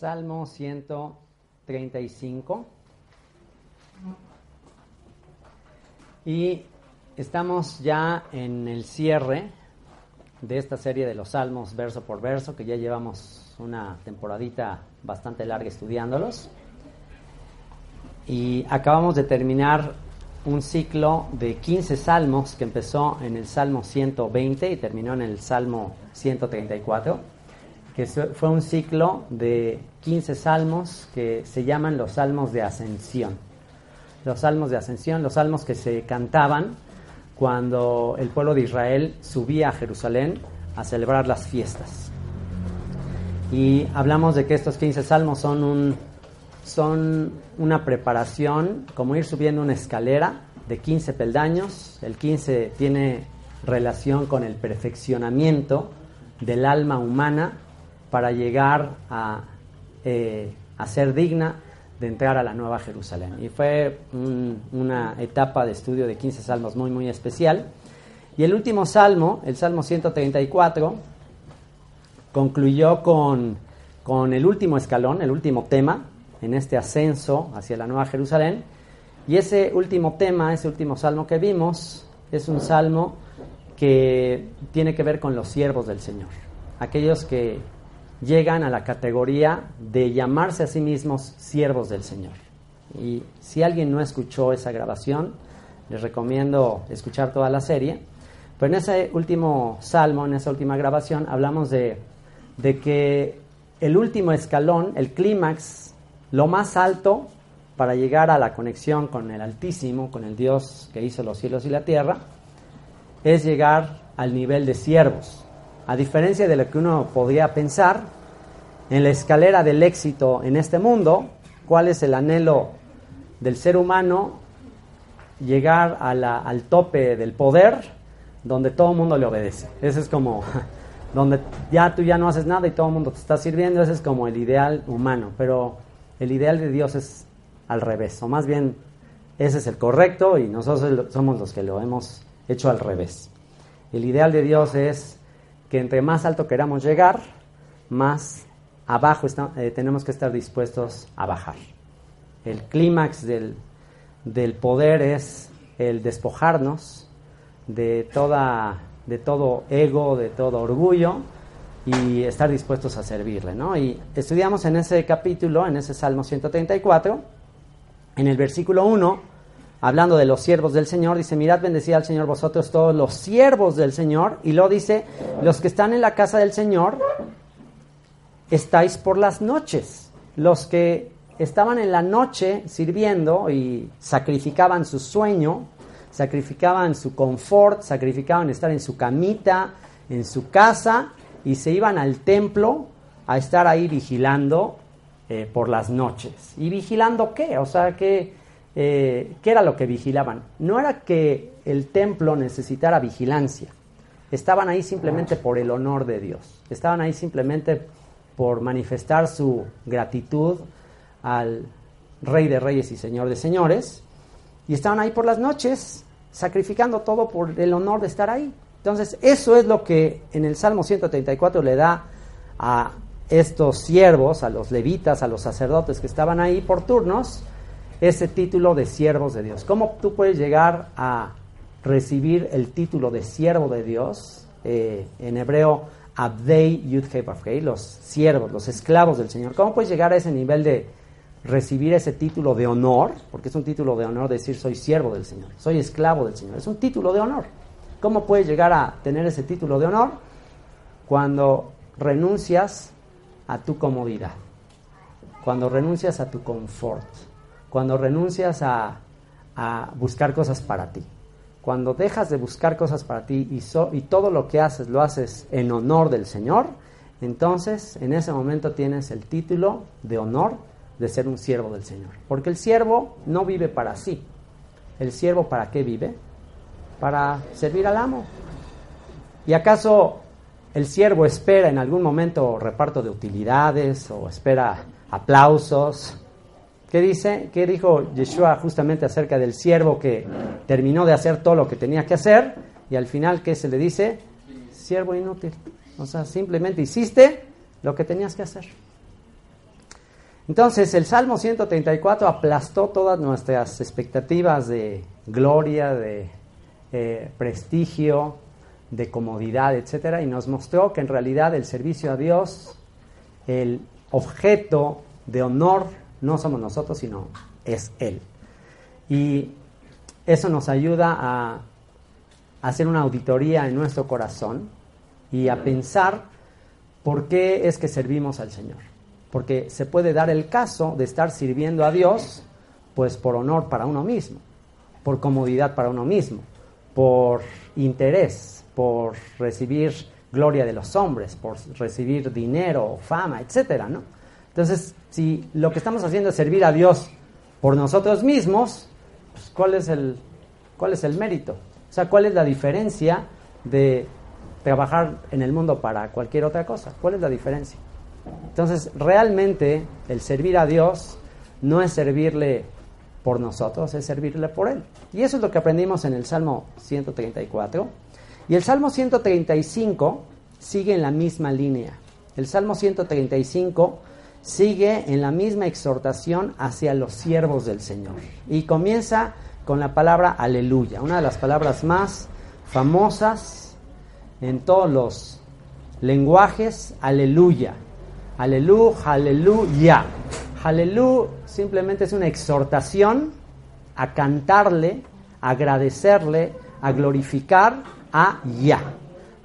Salmo 135. Y estamos ya en el cierre de esta serie de los salmos verso por verso, que ya llevamos una temporadita bastante larga estudiándolos. Y acabamos de terminar un ciclo de 15 salmos que empezó en el Salmo 120 y terminó en el Salmo 134, que fue un ciclo de 15 salmos que se llaman los salmos de ascensión. Los salmos de ascensión, los salmos que se cantaban cuando el pueblo de Israel subía a Jerusalén a celebrar las fiestas. Y hablamos de que estos 15 salmos son un son una preparación, como ir subiendo una escalera de 15 peldaños. El 15 tiene relación con el perfeccionamiento del alma humana para llegar a, eh, a ser digna de entrar a la Nueva Jerusalén. Y fue una etapa de estudio de 15 salmos muy, muy especial. Y el último salmo, el Salmo 134, concluyó con, con el último escalón, el último tema, en este ascenso hacia la Nueva Jerusalén. Y ese último tema, ese último salmo que vimos, es un salmo que tiene que ver con los siervos del Señor, aquellos que llegan a la categoría de llamarse a sí mismos siervos del Señor. Y si alguien no escuchó esa grabación, les recomiendo escuchar toda la serie. Pero en ese último salmo, en esa última grabación, hablamos de, de que el último escalón, el clímax lo más alto para llegar a la conexión con el Altísimo, con el Dios que hizo los cielos y la tierra, es llegar al nivel de siervos. A diferencia de lo que uno podría pensar, en la escalera del éxito en este mundo, ¿cuál es el anhelo del ser humano? Llegar al tope del poder donde todo el mundo le obedece. Ese es como donde ya tú ya no haces nada y todo el mundo te está sirviendo, ese es como el ideal humano, pero el ideal de Dios es al revés, o más bien ese es el correcto y nosotros somos los que lo hemos hecho al revés. El ideal de Dios es que entre más alto queramos llegar, más abajo eh, tenemos que estar dispuestos a bajar. El clímax del, del, poder es el despojarnos de, toda, de todo ego, de todo orgullo, y estar dispuestos a servirle. ¿no? Y estudiamos en ese capítulo, en ese Salmo 134, en el versículo 1, hablando de los siervos del Señor, dice, mirad bendecida al Señor vosotros todos los siervos del Señor, y luego dice, los que están en la casa del Señor, estáis por las noches. Los que estaban en la noche sirviendo y sacrificaban su sueño, sacrificaban su confort, sacrificaban estar en su camita, en su casa, y se iban al templo a estar ahí vigilando eh, por las noches. ¿Y vigilando qué? O sea, ¿qué, eh, ¿qué era lo que vigilaban? No era que el templo necesitara vigilancia. Estaban ahí simplemente por el honor de Dios. Estaban ahí simplemente por manifestar su gratitud al Rey de Reyes y Señor de Señores. Y estaban ahí por las noches, sacrificando todo por el honor de estar ahí. Entonces, eso es lo que en el Salmo 134 le da a estos siervos, a los levitas, a los sacerdotes que estaban ahí por turnos, ese título de siervos de Dios. ¿Cómo tú puedes llegar a recibir el título de siervo de Dios? Eh, en hebreo, Abdei Yud los siervos, los esclavos del Señor. ¿Cómo puedes llegar a ese nivel de recibir ese título de honor? Porque es un título de honor decir soy siervo del Señor, soy esclavo del Señor. Es un título de honor. ¿Cómo puedes llegar a tener ese título de honor? Cuando renuncias a tu comodidad, cuando renuncias a tu confort, cuando renuncias a, buscar cosas para ti. Cuando dejas de buscar cosas para ti y, y todo lo que haces lo haces en honor del Señor, entonces en ese momento tienes el título de honor de ser un siervo del Señor. Porque el siervo no vive para sí. ¿El siervo para qué vive? Para servir al amo. ¿Y acaso el siervo espera en algún momento reparto de utilidades o espera aplausos? ¿Qué dice? ¿Qué dijo Yeshua justamente acerca del siervo que terminó de hacer todo lo que tenía que hacer y al final qué se le dice? Siervo inútil. O sea, simplemente hiciste lo que tenías que hacer. Entonces, el Salmo 134 aplastó todas nuestras expectativas de gloria, de eh, prestigio, de comodidad, etcétera, y nos mostró que en realidad el servicio a Dios, el objeto de honor, no somos nosotros, sino es Él. Y eso nos ayuda a hacer una auditoría en nuestro corazón y a pensar por qué es que servimos al Señor. Porque se puede dar el caso de estar sirviendo a Dios, pues por honor para uno mismo, por comodidad para uno mismo, por interés, por recibir gloria de los hombres, por recibir dinero, fama, etcétera, ¿no? Entonces, si lo que estamos haciendo es servir a Dios por nosotros mismos, pues, ¿cuál es el cuál es el mérito? O sea, ¿cuál es la diferencia de trabajar en el mundo para cualquier otra cosa? ¿Cuál es la diferencia? Entonces, realmente el servir a Dios no es servirle por nosotros, es servirle por Él. Y eso es lo que aprendimos en el Salmo 134. Y el Salmo 135 sigue en la misma línea. El Salmo 135 sigue en la misma exhortación hacia los siervos del Señor. Y comienza con la palabra aleluya, una de las palabras más famosas en todos los lenguajes, aleluya. Aleluya, aleluya. Aleluya simplemente es una exhortación a cantarle, a agradecerle, a glorificar a Ya.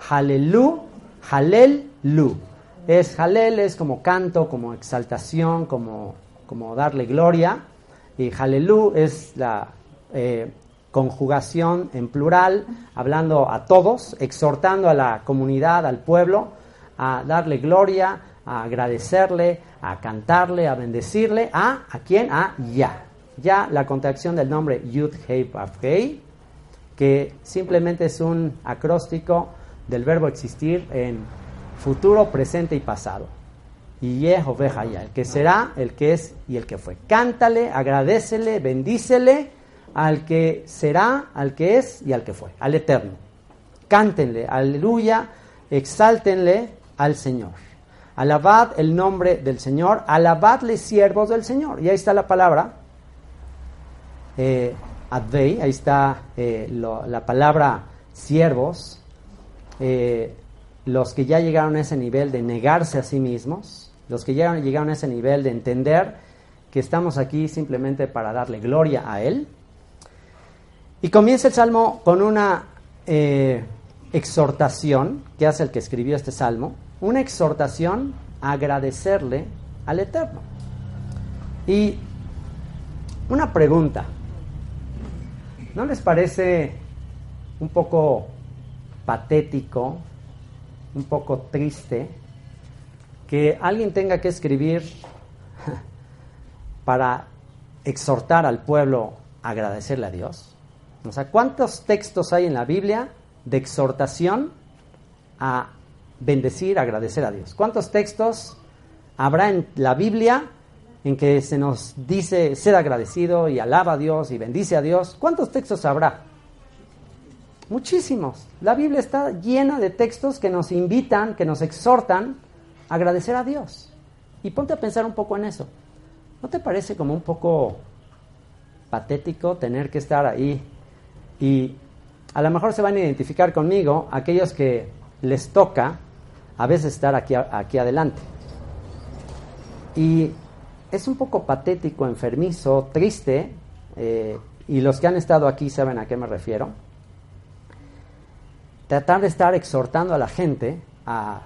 Aleluya, Halelu. Es Halel, es como canto, como exaltación, como, como darle gloria. Y Halelu es la eh, conjugación en plural, hablando a todos, exhortando a la comunidad, al pueblo, a darle gloria, a agradecerle, a cantarle, a bendecirle, a ¿a quién? A Ya. Ya la contracción del nombre Yud Hei, que simplemente es un acróstico del verbo existir en futuro, presente y pasado. Y Yehovah Ya, el que será, el que es y el que fue. Cántale, agradecele, bendícele al que será, al que es y al que fue, al eterno. Cántenle, aleluya, exáltenle al Señor. Alabad el nombre del Señor, alabadle siervos del Señor. Y ahí está la palabra, eh, advei, ahí está eh, la palabra siervos, eh, los que ya llegaron a ese nivel de negarse a sí mismos, los que ya llegaron a ese nivel de entender que estamos aquí simplemente para darle gloria a Él, y comienza el salmo con una eh, exhortación que hace el que escribió este salmo, una exhortación a agradecerle al Eterno. Y una pregunta, ¿no les parece un poco patético, un poco triste, que alguien tenga que escribir para exhortar al pueblo a agradecerle a Dios? O sea, ¿cuántos textos hay en la Biblia de exhortación a bendecir, agradecer a Dios? ¿Cuántos textos habrá en la Biblia en que se nos dice ser agradecido y alaba a Dios y bendice a Dios? ¿Cuántos textos habrá? Muchísimos. La Biblia está llena de textos que nos invitan, que nos exhortan a agradecer a Dios. Y ponte a pensar un poco en eso. ¿No te parece como un poco patético tener que estar ahí y a lo mejor se van a identificar conmigo aquellos que les toca a veces estar aquí, aquí adelante. Y es un poco patético, enfermizo, triste, eh, y los que han estado aquí saben a qué me refiero. Tratar de estar exhortando a la gente a,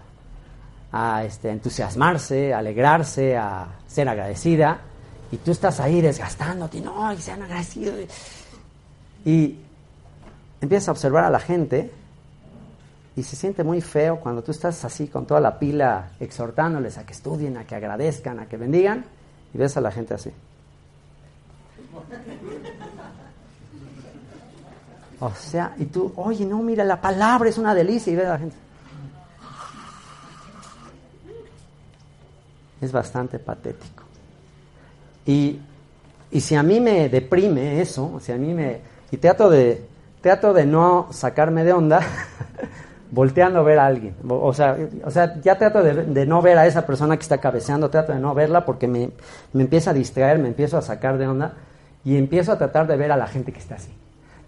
a este, entusiasmarse, a alegrarse, a ser agradecida, y tú estás ahí desgastándote, no, y sean agradecidos. Y empiezas a observar a la gente y se siente muy feo cuando tú estás así con toda la pila exhortándoles a que estudien, a que agradezcan, a que bendigan y ves a la gente así. O sea, y tú, oye, no, mira, la palabra es una delicia y ves a la gente. Es bastante patético. Y, y si a mí me deprime eso, si a mí me... Y trato de, trato de no sacarme de onda, volteando a ver a alguien. O sea, o sea ya trato de, no ver a esa persona que está cabeceando, trato de no verla porque me, me empieza a distraer, me empiezo a sacar de onda y empiezo a tratar de ver a la gente que está así.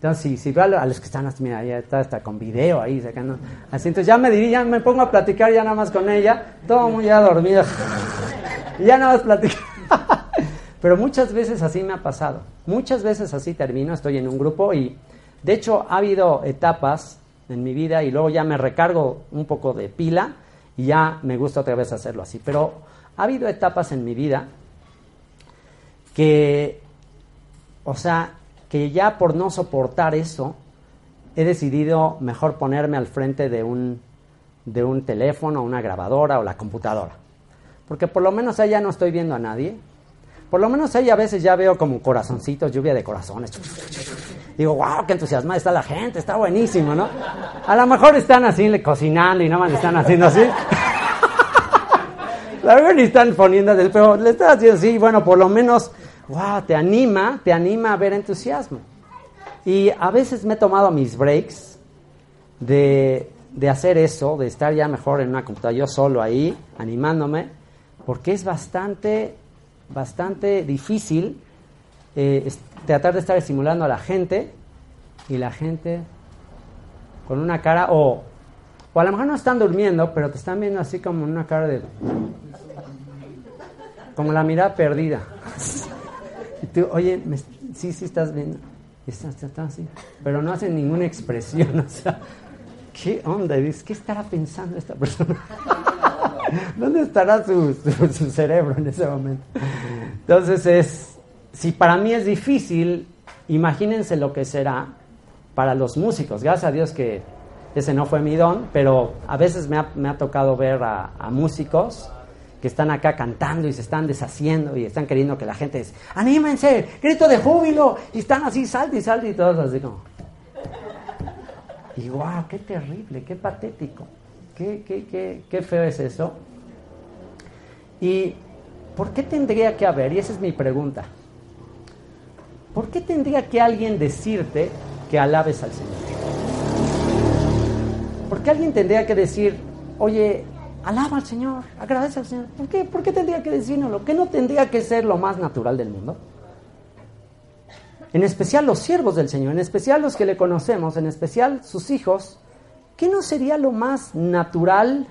Entonces, si, si veo a los que están así, mira, ya está hasta con video ahí sacando. Así, entonces ya me diría, me pongo a platicar ya nada más con ella, todo muy ya dormido. ya nada más platicar. Pero muchas veces así me ha pasado. Muchas veces así termino, estoy en un grupo y de hecho ha habido etapas en mi vida y luego ya me recargo un poco de pila y ya me gusta otra vez hacerlo así. Pero ha habido etapas en mi vida que, o sea, que ya por no soportar eso, he decidido mejor ponerme al frente de un, de un teléfono, una grabadora o la computadora. Porque por lo menos ya no estoy viendo a nadie. Por lo menos ahí a veces ya veo como corazoncitos, lluvia de corazones. Digo, wow, qué entusiasmada está la gente, está buenísimo, ¿no? A lo mejor están así cocinando y nada más están haciendo así. La verdad ni están poniendo del pero le están haciendo así, bueno, por lo menos wow, te anima, te anima a ver entusiasmo. Y a veces me he tomado mis breaks de, hacer eso, de estar ya mejor en una computadora, yo solo ahí, animándome, porque es bastante, bastante difícil eh, tratar de estar estimulando a la gente y la gente con una cara, o, o a lo mejor no están durmiendo, pero te están viendo así como una cara de... como la mirada perdida. oye, sí, sí estás viendo. Está, está, así. Pero no hacen ninguna expresión. O sea, ¿qué onda? ¿Qué estará pensando esta persona? ¿Dónde estará su, su, cerebro en ese momento? Entonces es, si para mí es difícil, imagínense lo que será para los músicos. Gracias a Dios que ese no fue mi don, pero a veces me ha, me ha tocado ver a músicos que están acá cantando y se están deshaciendo y están queriendo que la gente es, anímense, grito de júbilo, y están así, salte y salte y todos así como. Y wow, qué terrible, qué patético, qué, qué, qué, qué feo es eso. ¿Y por qué tendría que haber? Y esa es mi pregunta. ¿Por qué tendría que alguien decirte que alabes al Señor? ¿Por qué alguien tendría que decir, oye, Alaba al Señor, agradece al Señor. ¿Por qué? ¿Por qué tendría que decirnoslo? ¿Qué no tendría que ser lo más natural del mundo? En especial los siervos del Señor, en especial los que le conocemos, en especial sus hijos. ¿Qué no sería lo más natural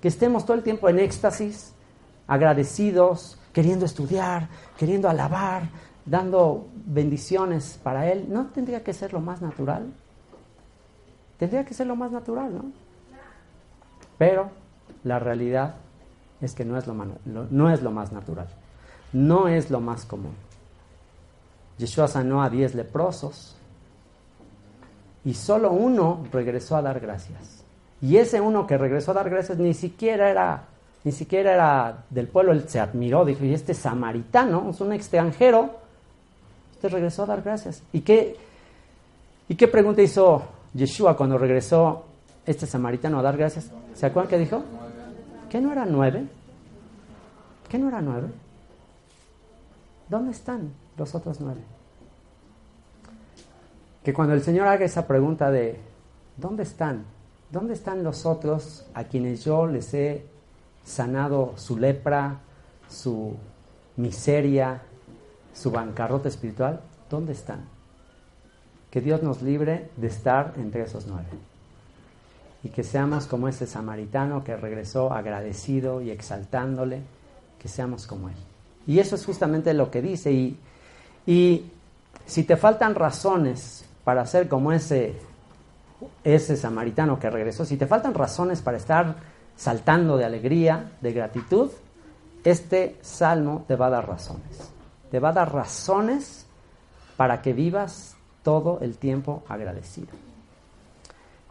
que estemos todo el tiempo en éxtasis, agradecidos, queriendo estudiar, queriendo alabar, dando bendiciones para Él? ¿No tendría que ser lo más natural? Tendría que ser lo más natural, ¿no? Pero la realidad es que no es lo, más natural, no es lo más común. Yeshua sanó a diez leprosos y solo uno regresó a dar gracias. Y ese uno que regresó a dar gracias ni siquiera era, ni siquiera era del pueblo, él se admiró, dijo, y este samaritano, es un extranjero, este regresó a dar gracias. ¿Y qué, ¿Y qué pregunta hizo Yeshua cuando regresó este samaritano a dar gracias? ¿Se acuerdan qué dijo? ¿Qué no era nueve? ¿Qué no era nueve? ¿Dónde están los otros nueve? Que cuando el Señor haga esa pregunta de ¿dónde están? ¿Dónde están los otros a quienes yo les he sanado su lepra, su miseria, su bancarrota espiritual? ¿Dónde están? Que Dios nos libre de estar entre esos nueve y que seamos como ese samaritano que regresó agradecido y exaltándole, que seamos como él. Y eso es justamente lo que dice. Y, y si te faltan razones para ser como ese, ese samaritano que regresó, si te faltan razones para estar saltando de alegría, de gratitud, este salmo te va a dar razones. Te va a dar razones para que vivas todo el tiempo agradecido.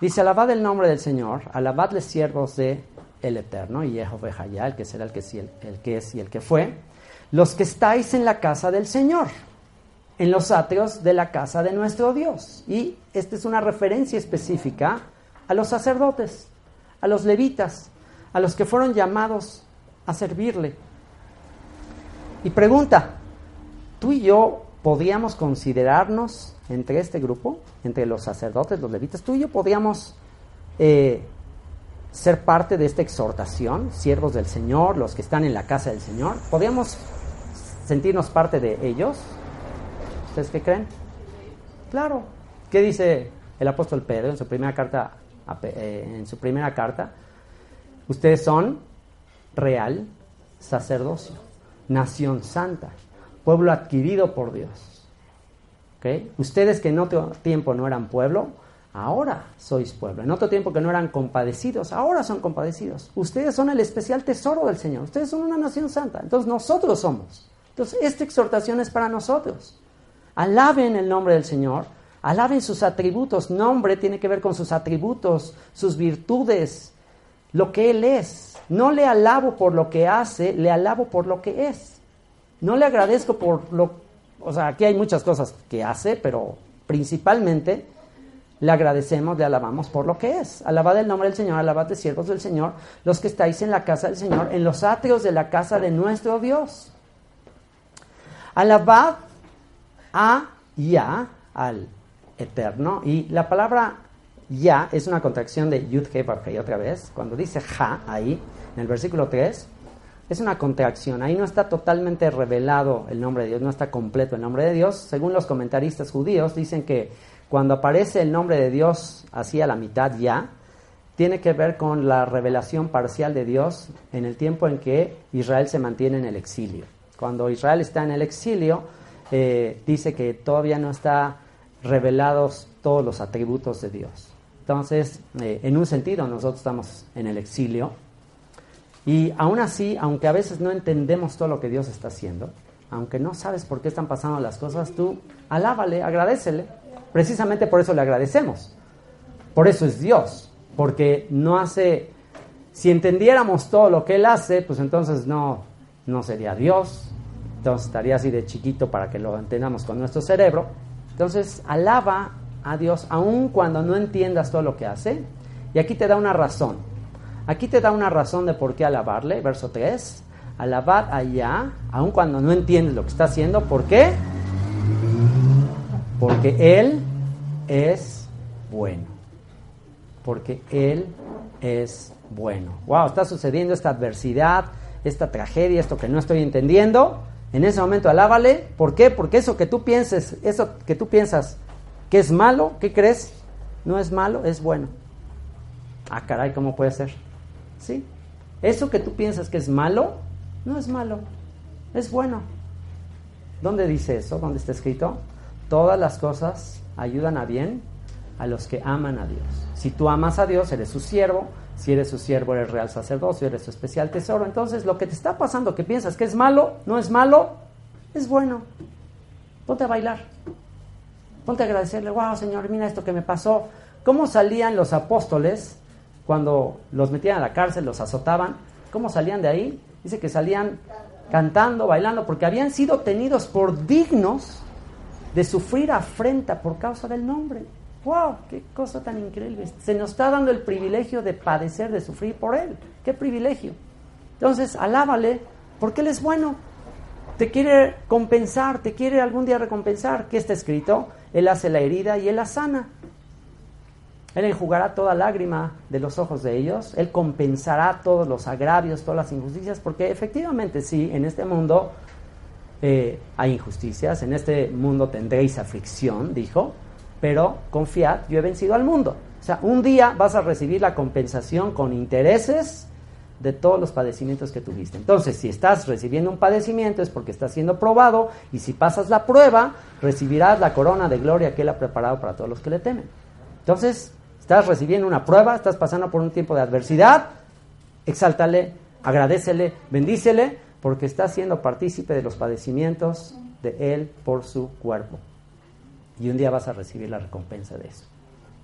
Dice, alabad el nombre del Señor, alabadle siervos de el Eterno, y Jehová ya, el que será el que, el que es y el que fue, los que estáis en la casa del Señor, en los atrios de la casa de nuestro Dios. Y esta es una referencia específica a los sacerdotes, a los levitas, a los que fueron llamados a servirle. Y pregunta, ¿tú y yo podíamos considerarnos entre este grupo, entre los sacerdotes, los levitas? ¿Tú y yo podíamos eh, ser parte de esta exhortación, siervos del Señor, los que están en la casa del Señor? ¿Podíamos sentirnos parte de ellos? ¿Ustedes qué creen? Claro. ¿Qué dice el apóstol Pedro en su primera carta? Eh, en su primera carta, ustedes son real sacerdocio, nación santa, pueblo adquirido por Dios. Ustedes que en otro tiempo no eran pueblo, ahora sois pueblo. En otro tiempo que no eran compadecidos, ahora son compadecidos. Ustedes son el especial tesoro del Señor. Ustedes son una nación santa. Entonces nosotros somos. Entonces esta exhortación es para nosotros. Alaben el nombre del Señor, alaben sus atributos. Nombre tiene que ver con sus atributos, sus virtudes, lo que Él es. No le alabo por lo que hace, le alabo por lo que es. No le agradezco por lo... O sea, aquí hay muchas cosas que hace, pero principalmente le agradecemos, le alabamos por lo que es. Alabad el nombre del Señor, alabad de siervos del Señor, los que estáis en la casa del Señor, en los atrios de la casa de nuestro Dios. Alabad a Ya, al Eterno. Y la palabra Ya es una contracción de Yud He otra vez. Cuando dice Ja ahí, en el versículo 3, es una contracción. Ahí no está totalmente revelado el nombre de Dios, no está completo el nombre de Dios. Según los comentaristas judíos, dicen que cuando aparece el nombre de Dios así a la mitad ya, tiene que ver con la revelación parcial de Dios en el tiempo en que Israel se mantiene en el exilio. Cuando Israel está en el exilio, eh, dice que todavía no están revelados todos los atributos de Dios. Entonces, eh, en un sentido, nosotros estamos en el exilio. Y aún así, aunque a veces no entendemos todo lo que Dios está haciendo, aunque no sabes por qué están pasando las cosas, tú alábale, agradecele. Precisamente por eso le agradecemos. Por eso es Dios. Porque no hace. Si entendiéramos todo lo que Él hace, pues entonces no, no sería Dios, entonces estaría así de chiquito para que lo entendamos con nuestro cerebro. Entonces, alaba a Dios aun cuando no entiendas todo lo que hace. Y aquí te da una razón. Aquí te da una razón de por qué alabarle. Verso 3. Alabad allá, aun cuando no entiendes lo que está haciendo. ¿Por qué? Porque Él es bueno. Porque Él es bueno. Wow, está sucediendo esta adversidad, esta tragedia, esto que no estoy entendiendo. En ese momento alábale. ¿Por qué? Porque eso que tú pienses, eso que tú piensas que es malo, ¿qué crees? No es malo, es bueno. Ah, caray, ¿cómo puede ser? ¿Sí? Eso que tú piensas que es malo, no es malo, es bueno. ¿Dónde dice eso? ¿Dónde está escrito? Todas las cosas ayudan a bien a los que aman a Dios. Si tú amas a Dios, eres su siervo. Si eres su siervo, eres real sacerdocio, eres su especial tesoro. Entonces, lo que te está pasando, que piensas que es malo, no es malo, es bueno. Ponte a bailar. Ponte a agradecerle, wow, Señor, mira esto que me pasó. ¿Cómo salían los apóstoles cuando los metían a la cárcel, los azotaban? ¿Cómo salían de ahí? Dice que salían cantando, bailando, porque habían sido tenidos por dignos de sufrir afrenta por causa del nombre. ¡Wow! ¡Qué cosa tan increíble! Se nos está dando el privilegio de padecer, de sufrir por Él. ¡Qué privilegio! Entonces, alábale, porque Él es bueno. Te quiere compensar, te quiere algún día recompensar. ¿Qué está escrito? Él hace la herida y Él la sana. Él enjugará toda lágrima de los ojos de ellos. Él compensará todos los agravios, todas las injusticias, porque efectivamente sí, en este mundo eh, hay injusticias, en este mundo tendréis aflicción, dijo pero confiad, yo he vencido al mundo. O sea, un día vas a recibir la compensación con intereses de todos los padecimientos que tuviste. Entonces, si estás recibiendo un padecimiento es porque estás siendo probado y si pasas la prueba, recibirás la corona de gloria que Él ha preparado para todos los que le temen. Entonces, estás recibiendo una prueba, estás pasando por un tiempo de adversidad, exáltale, agradecele, bendícele, porque estás siendo partícipe de los padecimientos de Él por su cuerpo y un día vas a recibir la recompensa de eso.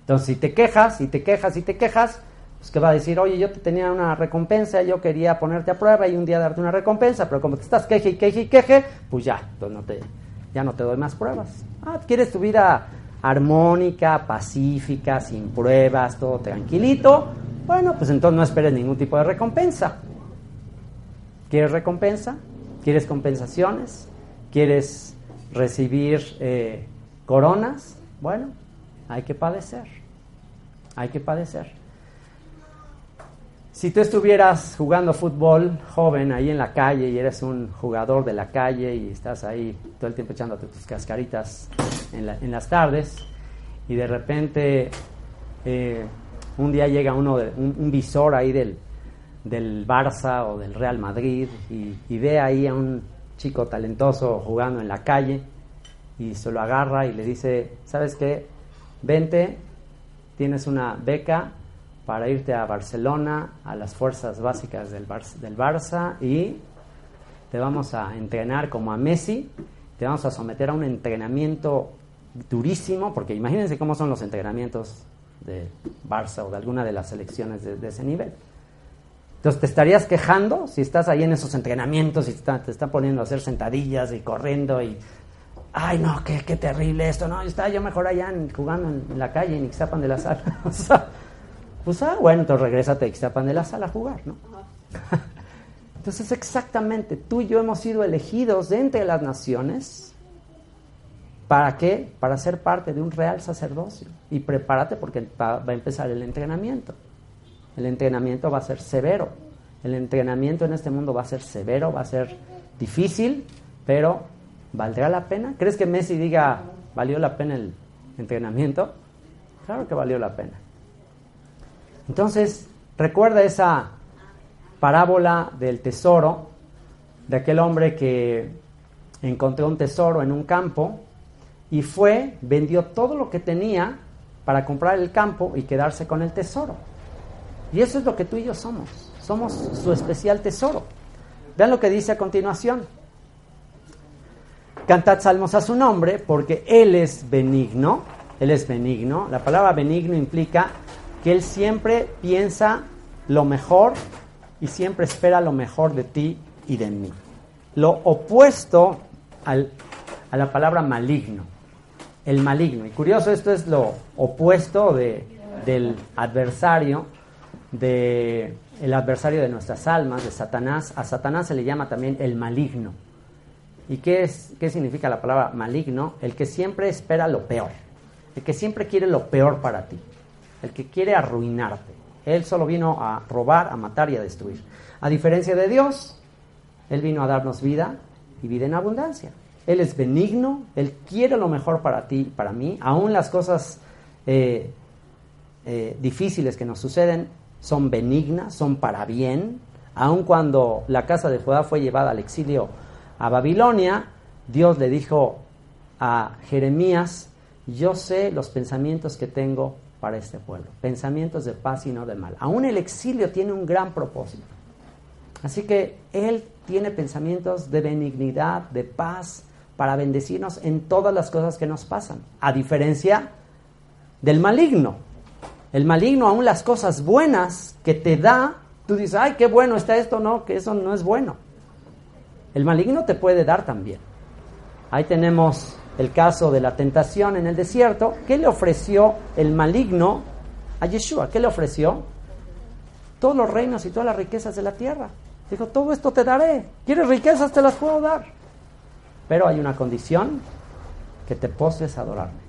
Entonces, si te quejas y te quejas y te quejas, pues que va a decir, oye, yo te tenía una recompensa, yo quería ponerte a prueba y un día darte una recompensa, pero como te estás queje y queje y queje, pues ya, pues no te, ya no te doy más pruebas. Ah, ¿quieres tu vida armónica, pacífica, sin pruebas, todo tranquilito? Bueno, pues entonces no esperes ningún tipo de recompensa. ¿Quieres recompensa? ¿Quieres compensaciones? ¿Quieres recibir eh, coronas? Bueno, hay que padecer. Hay que padecer. Si tú estuvieras jugando fútbol joven ahí en la calle y eres un jugador de la calle y estás ahí todo el tiempo echándote tus cascaritas en, las tardes y de repente eh, un día llega uno de, un, visor ahí del, del, Barça o del Real Madrid y, y ve ahí a un chico talentoso jugando en la calle y se lo agarra y le dice, ¿sabes qué? Vente, tienes una beca para irte a Barcelona, a las fuerzas básicas del, del Barça y te vamos a entrenar como a Messi, te vamos a someter a un entrenamiento durísimo, porque imagínense cómo son los entrenamientos de Barça o de alguna de las selecciones de, ese nivel. Entonces, ¿te estarías quejando si estás ahí en esos entrenamientos y te, están poniendo a hacer sentadillas y corriendo y, ay, no, qué, qué terrible esto, no, está yo mejor allá jugando en, la calle en Ixtapan de la Sala. o sea, pues, ah, bueno, entonces regrésate a Ixtapan de la Sala a jugar, ¿no? entonces, exactamente, tú y yo hemos sido elegidos de entre las naciones ¿Para qué? Para ser parte de un real sacerdocio. Y prepárate porque va, a empezar el entrenamiento. El entrenamiento va a ser severo. El entrenamiento en este mundo va a ser severo, va a ser difícil, pero ¿valdrá la pena? ¿Crees que Messi diga, valió la pena el entrenamiento? Claro que valió la pena. Entonces, recuerda esa parábola del tesoro, de aquel hombre que encontró un tesoro en un campo y fue, vendió todo lo que tenía para comprar el campo y quedarse con el tesoro. Y eso es lo que tú y yo somos. Somos su especial tesoro. Vean lo que dice a continuación. Cantad salmos a su nombre porque Él es benigno. Él es benigno. La palabra benigno implica que Él siempre piensa lo mejor y siempre espera lo mejor de ti y de mí. Lo opuesto a la palabra maligno el maligno. Y curioso, esto es lo opuesto de, del adversario, de, el adversario de nuestras almas, de Satanás. A Satanás se le llama también el maligno. ¿Y qué, es, qué significa la palabra maligno? El que siempre espera lo peor, el que siempre quiere lo peor para ti, el que quiere arruinarte. Él solo vino a robar, a matar y a destruir. A diferencia de Dios, Él vino a darnos vida y vida en abundancia. Él es benigno, Él quiere lo mejor para ti, para mí. Aún las cosas eh, eh, difíciles que nos suceden son benignas, son para bien. Aun cuando la casa de Judá fue llevada al exilio a Babilonia, Dios le dijo a Jeremías, yo sé los pensamientos que tengo para este pueblo, pensamientos de paz y no de mal. Aún el exilio tiene un gran propósito. Así que Él tiene pensamientos de benignidad, de paz, para bendecirnos en todas las cosas que nos pasan, a diferencia del maligno. El maligno, aún las cosas buenas que te da, tú dices, ay, qué bueno está esto, no, que eso no es bueno. El maligno te puede dar también. Ahí tenemos el caso de la tentación en el desierto. ¿Qué le ofreció el maligno a Yeshua? ¿Qué le ofreció? Todos los reinos y todas las riquezas de la tierra. Dijo, todo esto te daré. ¿Quieres riquezas? Te las puedo dar. Pero hay una condición, que te postres a adorarme.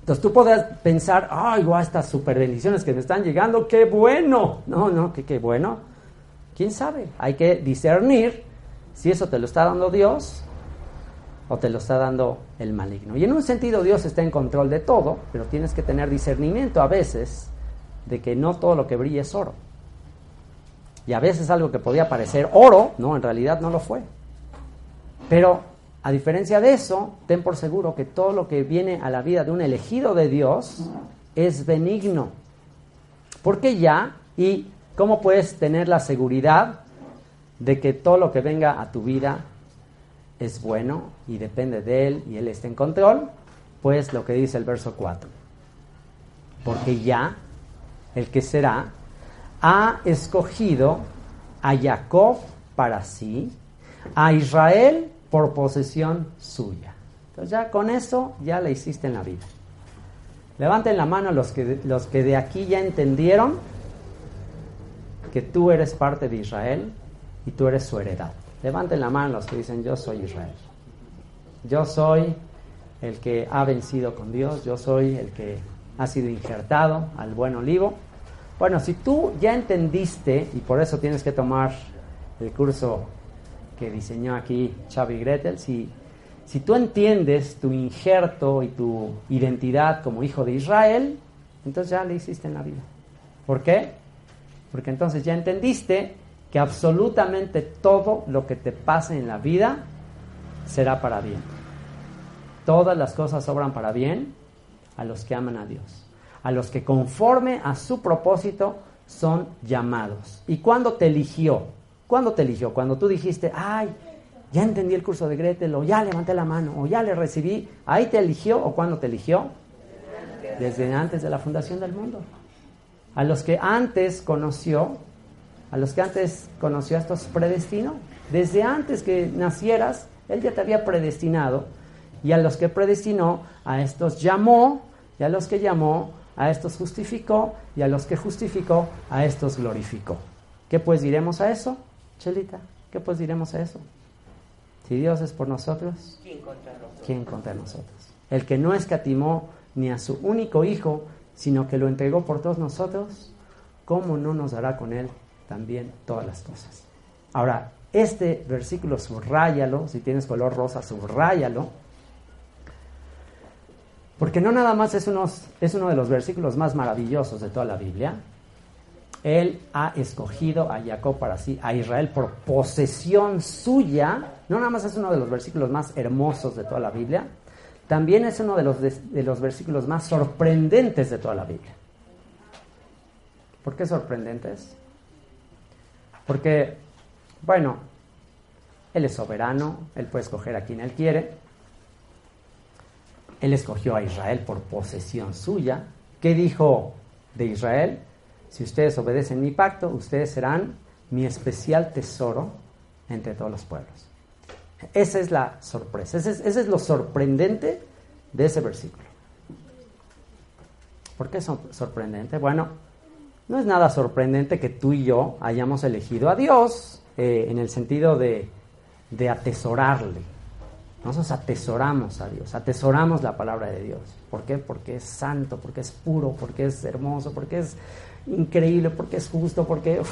Entonces tú podrás pensar, ay, guau, estas super bendiciones que me están llegando, qué bueno. No, no, que qué bueno. ¿Quién sabe? Hay que discernir si eso te lo está dando Dios o te lo está dando el maligno. Y en un sentido Dios está en control de todo, pero tienes que tener discernimiento a veces de que no todo lo que brilla es oro. Y a veces algo que podía parecer oro, no, en realidad no lo fue. Pero a diferencia de eso, ten por seguro que todo lo que viene a la vida de un elegido de Dios es benigno. Porque ya, y cómo puedes tener la seguridad de que todo lo que venga a tu vida es bueno y depende de Él y Él está en control, pues lo que dice el verso 4. porque ya, el que será, ha escogido a Jacob para sí, a Israel por posesión suya. Entonces ya con eso ya le hiciste en la vida. Levanten la mano los que, los que de aquí ya entendieron que tú eres parte de Israel y tú eres su heredad. Levanten la mano los que dicen yo soy Israel. Yo soy el que ha vencido con Dios, yo soy el que ha sido injertado al buen olivo. Bueno, si tú ya entendiste, y por eso tienes que tomar el curso que diseñó aquí Xavi Gretel, si si tú entiendes tu injerto y tu identidad como hijo de Israel, entonces ya le hiciste en la vida. ¿Por qué? Porque entonces ya entendiste que absolutamente todo lo que te pase en la vida será para bien. Todas las cosas obran para bien a los que aman a Dios, a los que conforme a su propósito son llamados. ¿Y cuándo te eligió? ¿Cuándo te eligió? Cuando tú dijiste, ay, ya entendí el curso de Gretel, o ya levanté la mano, o ya le recibí. ¿Ahí te eligió o cuándo te eligió? Desde antes de la fundación del mundo. A los que antes conoció, a los que antes conoció, a estos predestinó. Desde antes que nacieras, Él ya te había predestinado. Y a los que predestinó, a estos llamó, y a los que llamó, a estos justificó, y a los que justificó, a estos glorificó. ¿Qué pues diremos a eso, Chelita? ¿Qué pues diremos a eso? Si Dios es por nosotros, ¿quién contra nosotros? El que no escatimó ni a su único hijo, sino que lo entregó por todos nosotros, ¿cómo no nos dará con él también todas las cosas? Ahora, este versículo subráyalo, si tienes color rosa, subráyalo, porque no nada más es, es uno de los versículos más maravillosos de toda la Biblia, él ha escogido a Jacob para sí, a Israel por posesión suya. No nada más es uno de los versículos más hermosos de toda la Biblia, también es uno de los, de, los versículos más sorprendentes de toda la Biblia. ¿Por qué sorprendentes? Porque, bueno, Él es soberano, Él puede escoger a quien Él quiere. Él escogió a Israel por posesión suya. ¿Qué dijo de Israel? Si ustedes obedecen mi pacto, ustedes serán mi especial tesoro entre todos los pueblos. Esa es la sorpresa, ese es, lo sorprendente de ese versículo. ¿Por qué es sorprendente? Bueno, no es nada sorprendente que tú y yo hayamos elegido a Dios eh, en el sentido de, atesorarle. Nosotros atesoramos a Dios, atesoramos la palabra de Dios. ¿Por qué? Porque es santo, porque es puro, porque es hermoso, porque es increíble, porque es justo, porque... o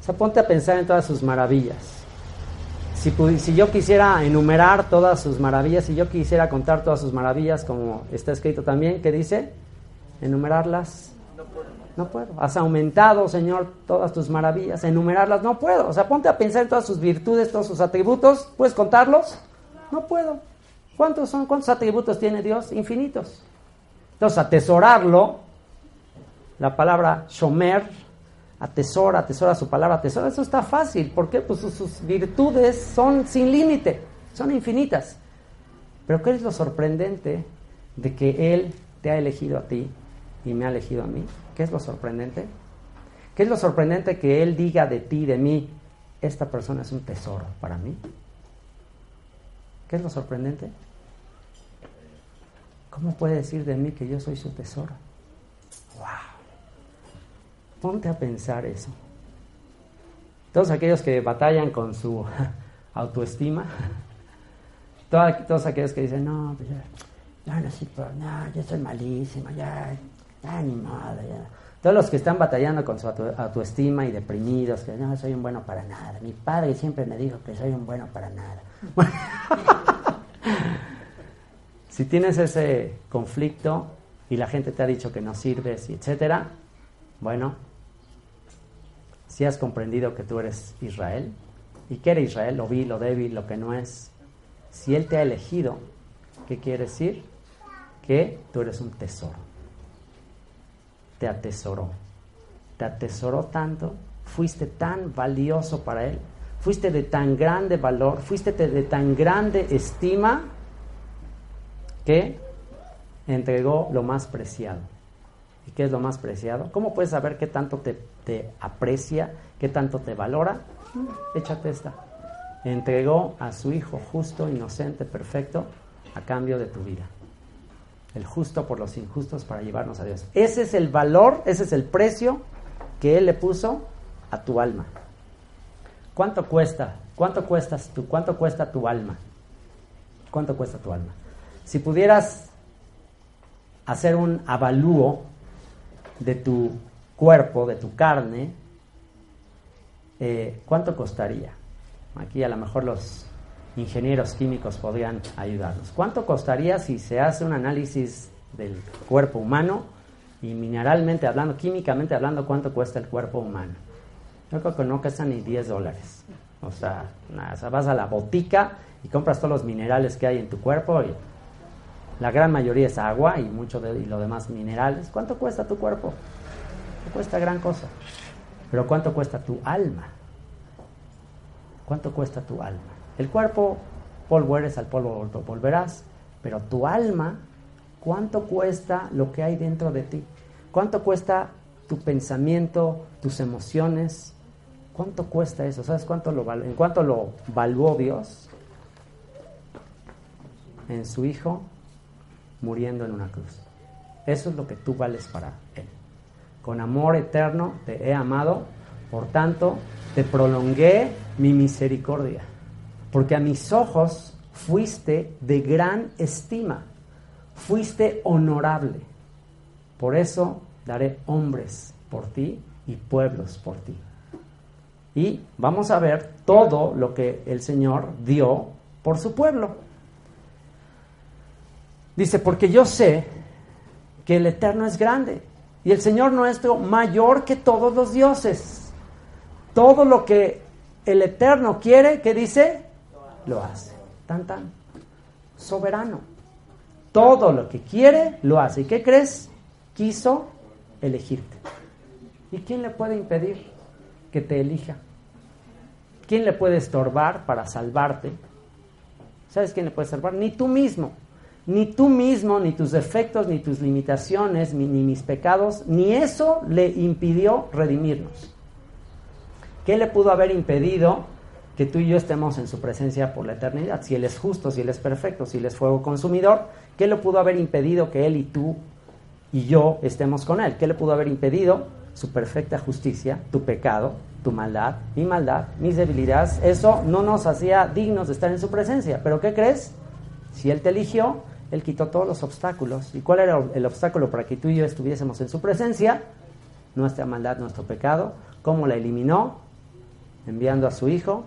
sea, ponte a pensar en todas sus maravillas. Si, si yo quisiera enumerar todas sus maravillas, si yo quisiera contar todas sus maravillas, como está escrito también, ¿qué dice? Enumerarlas. No. No puedo. Has aumentado, Señor, todas tus maravillas. Enumerarlas no puedo. O sea, ponte a pensar en todas sus virtudes, todos sus atributos. ¿Puedes contarlos? No puedo. ¿Cuántos son? ¿Cuántos atributos tiene Dios? Infinitos. Entonces, atesorarlo la palabra shomer, atesora, atesora su palabra, atesora, eso está fácil. ¿Por qué? Pues sus, virtudes son sin límite, son infinitas. Pero ¿qué es lo sorprendente de que Él te ha elegido a ti y me ha elegido a mí? ¿Qué es lo sorprendente? ¿Qué es lo sorprendente que Él diga de ti, de mí, esta persona es un tesoro para mí? ¿Qué es lo sorprendente? ¿Cómo puede decir de mí que yo soy su tesoro? ¡Wow! Ponte a pensar eso. Todos aquellos que batallan con su autoestima, todos, aquellos que dicen, no, pues ya, no, sí, pero, no, yo soy malísimo, ya, ya. Todos los que están batallando con su autoestima y deprimidos, que no soy un bueno para nada. Mi padre siempre me dijo que soy un bueno para nada. si tienes ese conflicto y la gente te ha dicho que no sirves, etcétera, bueno, si has comprendido que tú eres Israel, y que eres Israel, lo vi, lo débil, lo que no es, si Él te ha elegido, ¿qué quiere decir? Que tú eres un tesoro. Te atesoró. Te atesoró tanto, fuiste tan valioso para Él, fuiste de tan grande valor, fuiste de tan grande estima, que entregó lo más preciado. ¿Y qué es lo más preciado? ¿Cómo puedes saber qué tanto te, te aprecia, qué tanto te valora? Échate esta. Entregó a su Hijo justo, inocente, perfecto, a cambio de tu vida. El justo por los injustos para llevarnos a Dios. Ese es el valor, ese es el precio que Él le puso a tu alma. ¿Cuánto cuesta? ¿Cuánto cuestas tú? ¿Cuánto cuesta tu alma? ¿Cuánto cuesta tu alma? Si pudieras hacer un avalúo de tu cuerpo, de tu carne, eh, ¿cuánto costaría? Aquí a lo mejor los ingenieros químicos podrían ayudarnos. ¿Cuánto costaría si se hace un análisis del cuerpo humano y mineralmente hablando, químicamente hablando, cuánto cuesta el cuerpo humano? Yo creo que no cuesta ni 10 dólares. O sea, nada, vas a la botica y compras todos los minerales que hay en tu cuerpo y la gran mayoría es agua y mucho de y lo demás minerales. ¿Cuánto cuesta tu cuerpo? No cuesta gran cosa. Pero ¿cuánto cuesta tu alma? ¿Cuánto cuesta tu alma? El cuerpo, polvo eres, al polvo volverás, pero tu alma, ¿cuánto cuesta lo que hay dentro de ti? ¿Cuánto cuesta tu pensamiento, tus emociones? ¿Cuánto cuesta eso? ¿Sabes cuánto lo en cuánto lo valuó Dios? En su Hijo muriendo en una cruz. Eso es lo que tú vales para Él. Con amor eterno te he amado, por tanto te prolongué mi misericordia, porque a mis ojos fuiste de gran estima, fuiste honorable. Por eso daré hombres por ti y pueblos por ti. Y vamos a ver todo lo que el Señor dio por su pueblo. Dice, porque yo sé que el Eterno es grande y el Señor nuestro mayor que todos los dioses. Todo lo que el Eterno quiere, ¿qué dice? Lo hace. Tan, tan. Soberano. Todo lo que quiere, lo hace. ¿Y qué crees? Quiso elegirte. ¿Y quién le puede impedir que te elija? ¿Quién le puede estorbar para salvarte? ¿Sabes quién le puede salvar? Ni tú mismo. Ni tú mismo, ni tus defectos, ni tus limitaciones, ni, mis pecados, ni eso le impidió redimirnos. ¿Qué le pudo haber impedido que tú y yo estemos en su presencia por la eternidad? Si Él es justo, si Él es perfecto, si Él es fuego consumidor, ¿qué le pudo haber impedido que Él y tú y yo estemos con Él? ¿Qué le pudo haber impedido? Su perfecta justicia, tu pecado, tu maldad, mi maldad, mis debilidades. Eso no nos hacía dignos de estar en su presencia. ¿Pero qué crees? Si Él te eligió, Él quitó todos los obstáculos. ¿Y cuál era el obstáculo para que tú y yo estuviésemos en su presencia? Nuestra maldad, nuestro pecado. ¿Cómo la eliminó? enviando a su Hijo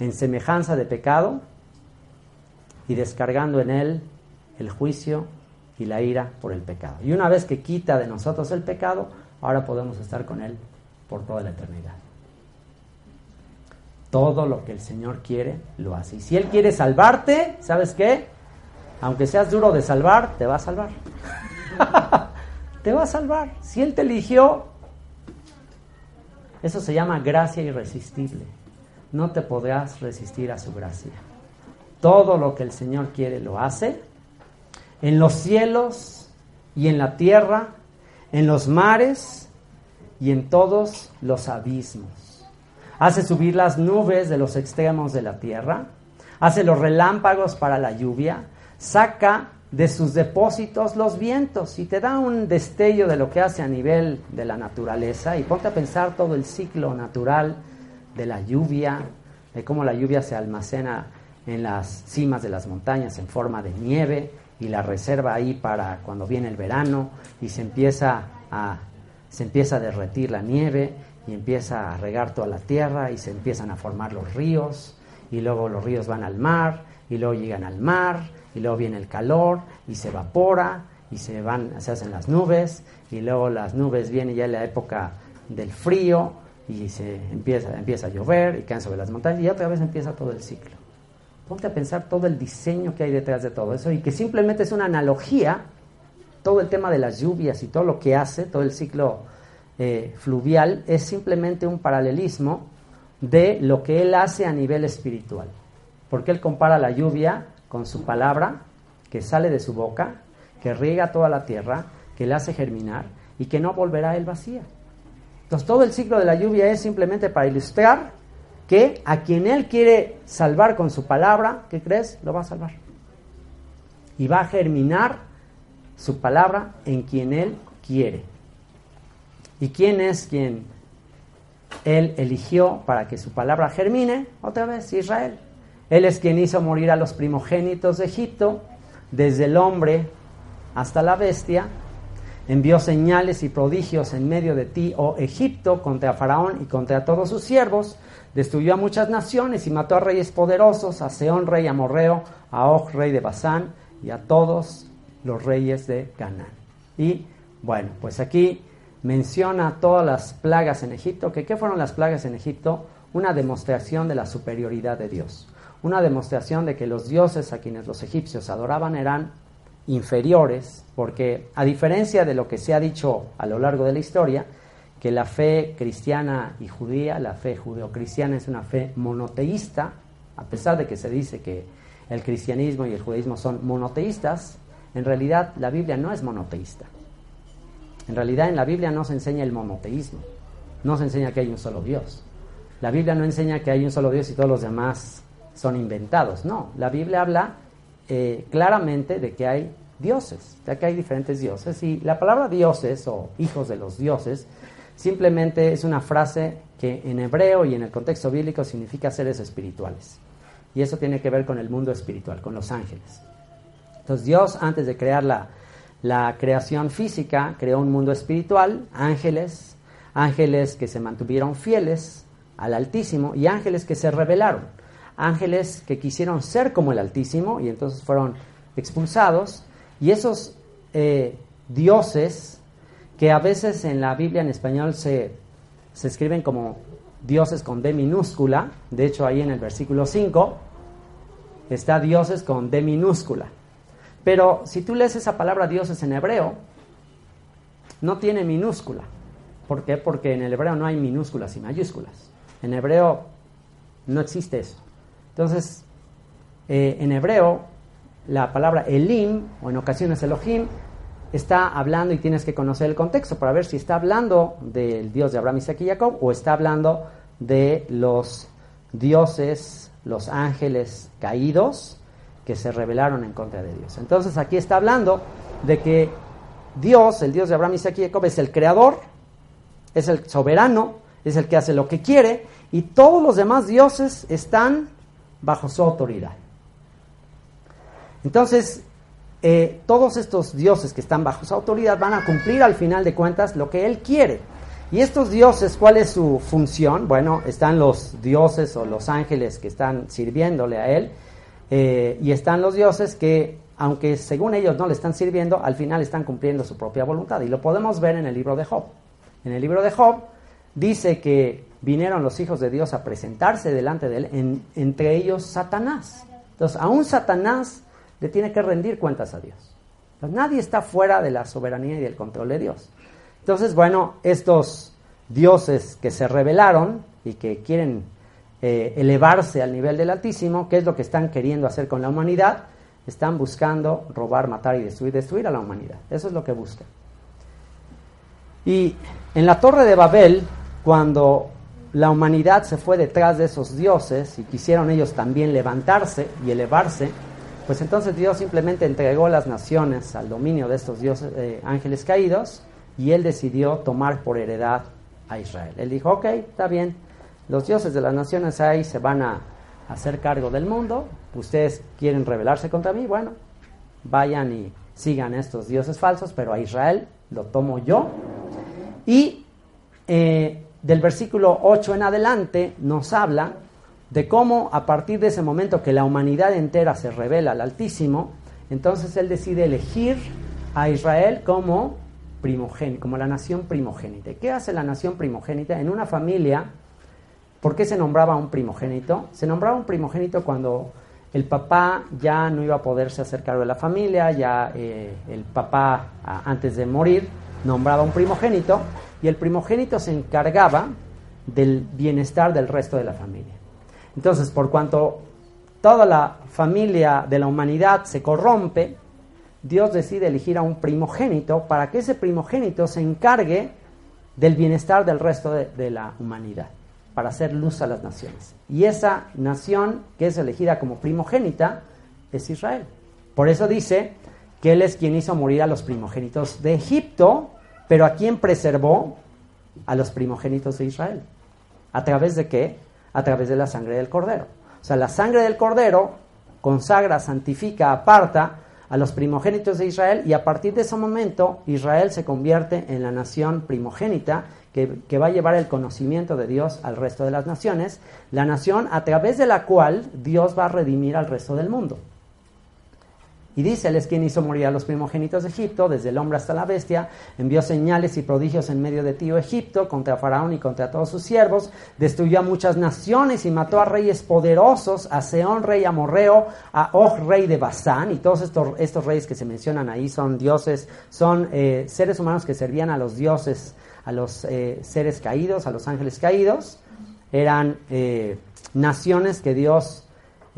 en semejanza de pecado y descargando en él el juicio y la ira por el pecado. Y una vez que quita de nosotros el pecado, ahora podemos estar con él por toda la eternidad. Todo lo que el Señor quiere, lo hace. Y si Él quiere salvarte, ¿sabes qué? Aunque seas duro de salvar, te va a salvar. te va a salvar. Si Él te eligió, eso se llama gracia irresistible. No te podrás resistir a su gracia. Todo lo que el Señor quiere lo hace. En los cielos y en la tierra, en los mares y en todos los abismos. Hace subir las nubes de los extremos de la tierra. Hace los relámpagos para la lluvia. Saca de sus depósitos los vientos y te da un destello de lo que hace a nivel de la naturaleza y ponte a pensar todo el ciclo natural de la lluvia, de cómo la lluvia se almacena en las cimas de las montañas en forma de nieve y la reserva ahí para cuando viene el verano y se empieza a se empieza a derretir la nieve y empieza a regar toda la tierra y se empiezan a formar los ríos y luego los ríos van al mar y luego llegan al mar y luego viene el calor y se evapora y se van, se hacen las nubes y luego las nubes vienen ya la época del frío y se empieza, empieza a llover y caen sobre las montañas y otra vez empieza todo el ciclo. Ponte a pensar todo el diseño que hay detrás de todo eso y que simplemente es una analogía, todo el tema de las lluvias y todo lo que hace, todo el ciclo eh, fluvial, es simplemente un paralelismo de lo que él hace a nivel espiritual. Porque él compara la lluvia con su palabra que sale de su boca, que riega toda la tierra, que la hace germinar y que no volverá el vacío. Entonces todo el ciclo de la lluvia es simplemente para ilustrar que a quien Él quiere salvar con su palabra, ¿qué crees? Lo va a salvar. Y va a germinar su palabra en quien Él quiere. ¿Y quién es quien Él eligió para que su palabra germine? Otra vez, Israel. Él es quien hizo morir a los primogénitos de Egipto, desde el hombre hasta la bestia, envió señales y prodigios en medio de ti, oh Egipto, contra Faraón y contra todos sus siervos, destruyó a muchas naciones y mató a reyes poderosos, a Seón, rey amorreo, a Og, rey de Basán, y a todos los reyes de Canaán. Y bueno, pues aquí menciona todas las plagas en Egipto, que ¿qué fueron las plagas en Egipto? Una demostración de la superioridad de Dios, una demostración de que los dioses a quienes los egipcios adoraban eran inferiores, porque a diferencia de lo que se ha dicho a lo largo de la historia, que la fe cristiana y judía, la fe judeocristiana es una fe monoteísta, a pesar de que se dice que el cristianismo y el judaísmo son monoteístas, en realidad la Biblia no es monoteísta. En realidad en la Biblia no se enseña el monoteísmo, no se enseña que hay un solo Dios. La Biblia no enseña que hay un solo Dios y todos los demás son inventados, no. La Biblia habla eh, claramente de que hay dioses, ya que hay diferentes dioses. Y la palabra dioses o hijos de los dioses simplemente es una frase que en hebreo y en el contexto bíblico significa seres espirituales. Y eso tiene que ver con el mundo espiritual, con los ángeles. Entonces Dios, antes de crear la, la creación física, creó un mundo espiritual, ángeles, ángeles que se mantuvieron fieles al Altísimo y ángeles que se rebelaron ángeles que quisieron ser como el Altísimo y entonces fueron expulsados. Y esos eh, dioses, que a veces en la Biblia en español se, se escriben como dioses con D minúscula, de hecho ahí en el versículo 5 está dioses con D minúscula. Pero si tú lees esa palabra dioses en hebreo, no tiene minúscula. ¿Por qué? Porque en el hebreo no hay minúsculas y mayúsculas. En hebreo no existe eso. Entonces, eh, en hebreo, la palabra Elim, o en ocasiones Elohim, está hablando y tienes que conocer el contexto para ver si está hablando del Dios de Abraham, Isaac y Jacob o está hablando de los dioses, los ángeles caídos que se rebelaron en contra de Dios. Entonces aquí está hablando de que Dios, el Dios de Abraham, Isaac y Jacob, es el creador, es el soberano, es el que hace lo que quiere y todos los demás dioses están bajo su autoridad. Entonces, eh, todos estos dioses que están bajo su autoridad van a cumplir al final de cuentas lo que él quiere. Y estos dioses, ¿cuál es su función? Bueno, están los dioses o los ángeles que están sirviéndole a él, eh, y están los dioses que, aunque según ellos no le están sirviendo, al final están cumpliendo su propia voluntad. Y lo podemos ver en el libro de Job. En el libro de Job dice que vinieron los hijos de Dios a presentarse delante de él, entre ellos Satanás. Entonces, aún Satanás le tiene que rendir cuentas a Dios. nadie está fuera de la soberanía y del control de Dios. Entonces, bueno, estos dioses que se rebelaron y que quieren eh, elevarse al nivel del Altísimo, ¿qué es lo que están queriendo hacer con la humanidad? Están buscando robar, matar y destruir, destruir a la humanidad. Eso es lo que buscan. Y en la torre de Babel, cuando la humanidad se fue detrás de esos dioses y quisieron ellos también levantarse y elevarse, pues entonces Dios simplemente entregó las naciones al dominio de estos dioses eh, ángeles caídos y él decidió tomar por heredad a Israel. Él dijo, ok, está bien, los dioses de las naciones ahí se van a hacer cargo del mundo, ustedes quieren rebelarse contra mí, bueno, vayan y sigan estos dioses falsos, pero a Israel lo tomo yo. Y eh, del versículo 8 en adelante nos habla de cómo a partir de ese momento que la humanidad entera se revela al Altísimo, entonces él decide elegir a Israel como primogénito, como la nación primogénita. ¿Qué hace la nación primogénita? En una familia, ¿por qué se nombraba un primogénito? Se nombraba un primogénito cuando el papá ya no iba a poderse hacer cargo de la familia, ya eh, el papá antes de morir nombraba un primogénito y el primogénito se encargaba del bienestar del resto de la familia. Entonces, por cuanto toda la familia de la humanidad se corrompe, Dios decide elegir a un primogénito para que ese primogénito se encargue del bienestar del resto de, la humanidad, para hacer luz a las naciones. Y esa nación que es elegida como primogénita es Israel. Por eso dice que Él es quien hizo morir a los primogénitos de Egipto, pero a quien preservó a los primogénitos de Israel. ¿A través de qué? A través de la sangre del cordero. O sea, la sangre del cordero consagra, santifica, aparta a los primogénitos de Israel y a partir de ese momento Israel se convierte en la nación primogénita que, que, va a llevar el conocimiento de Dios al resto de las naciones, la nación a través de la cual Dios va a redimir al resto del mundo. Y dice, es quien hizo morir a los primogénitos de Egipto, desde el hombre hasta la bestia, envió señales y prodigios en medio de ti, Egipto, contra Faraón y contra todos sus siervos, destruyó a muchas naciones y mató a reyes poderosos, a Seón, rey amorreo, a Og, rey de Basán, y todos estos, estos reyes que se mencionan ahí son dioses, son eh, seres humanos que servían a los dioses, a los eh, seres caídos, a los ángeles caídos, eran eh, naciones que Dios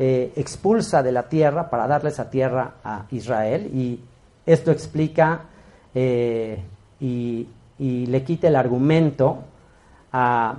eh, expulsa de la tierra para darle esa tierra a Israel y esto explica eh, y, le quita el argumento a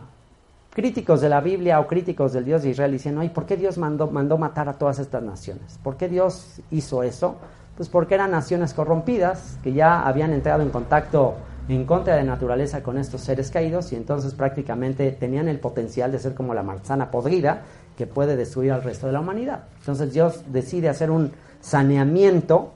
críticos de la Biblia o críticos del Dios de Israel diciendo, ¿y por qué Dios mandó, mandó matar a todas estas naciones? ¿Por qué Dios hizo eso? Pues porque eran naciones corrompidas que ya habían entrado en contacto en contra de naturaleza con estos seres caídos y entonces prácticamente tenían el potencial de ser como la manzana podrida que puede destruir al resto de la humanidad. Entonces Dios decide hacer un saneamiento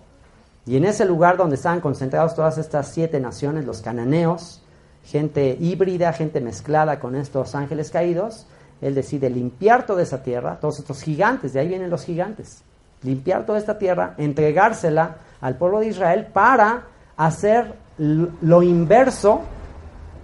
y en ese lugar donde estaban concentrados todas estas siete naciones, los cananeos, gente híbrida, gente mezclada con estos ángeles caídos, Él decide limpiar toda esa tierra, todos estos gigantes, de ahí vienen los gigantes, limpiar toda esta tierra, entregársela al pueblo de Israel para hacer lo inverso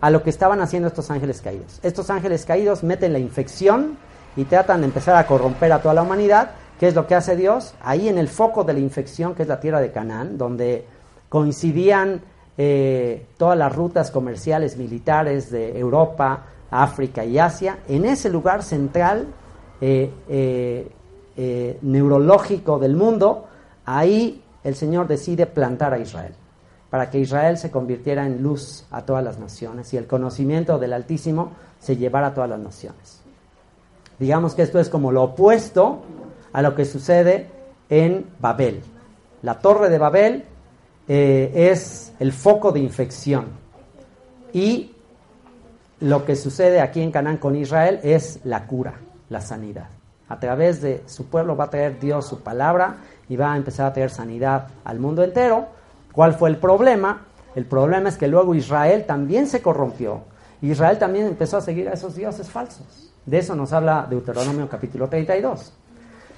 a lo que estaban haciendo estos ángeles caídos. Estos ángeles caídos meten la infección y tratan de empezar a corromper a toda la humanidad. ¿Qué es lo que hace Dios? Ahí en el foco de la infección, que es la tierra de Canaán, donde coincidían eh, todas las rutas comerciales militares de Europa, África y Asia, en ese lugar central eh, eh, neurológico del mundo, ahí el Señor decide plantar a Israel, para que Israel se convirtiera en luz a todas las naciones y el conocimiento del Altísimo se llevara a todas las naciones. Digamos que esto es como lo opuesto a lo que sucede en Babel. La torre de Babel eh, es el foco de infección y lo que sucede aquí en Canaán con Israel es la cura, la sanidad. A través de su pueblo va a traer Dios su palabra y va a empezar a traer sanidad al mundo entero. ¿Cuál fue el problema? El problema es que luego Israel también se corrompió. Israel también empezó a seguir a esos dioses falsos. De eso nos habla Deuteronomio capítulo 32.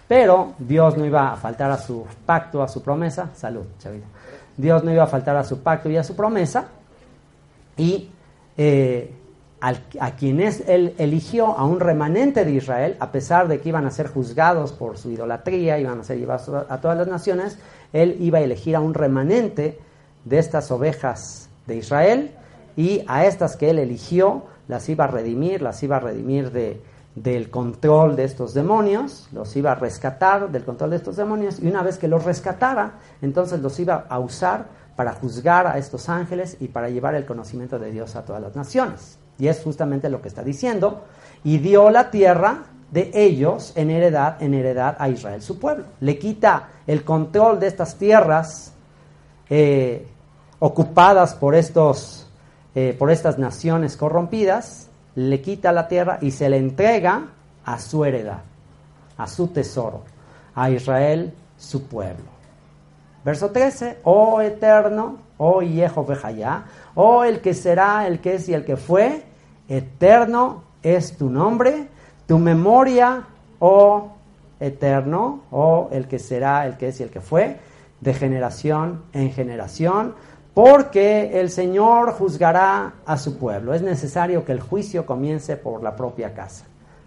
Pero Dios no iba a faltar a su pacto, a su promesa. Salud, chavito. Dios no iba a faltar a su pacto y a su promesa. Y eh, a quien él eligió a un remanente de Israel, a pesar de que iban a ser juzgados por su idolatría, iban a ser llevados a todas las naciones, él iba a elegir a un remanente de estas ovejas de Israel y a estas que él eligió las iba a redimir, las iba a redimir de, del control de estos demonios, los iba a rescatar del control de estos demonios y una vez que los rescatara, entonces los iba a usar para juzgar a estos ángeles y para llevar el conocimiento de Dios a todas las naciones. Y es justamente lo que está diciendo. Y dio la tierra de ellos en heredad, en heredad a Israel, su pueblo. Le quita el control de estas tierras eh, ocupadas por estos eh, por estas naciones corrompidas, le quita la tierra y se le entrega a su heredad, a su tesoro, a Israel, su pueblo. Verso 13, oh eterno, oh ya, oh el que será, el que es y el que fue, eterno es tu nombre, tu memoria, oh eterno, oh el que será, el que es y el que fue, de generación en generación porque el Señor juzgará a su pueblo. Es necesario que el juicio comience por la propia casa.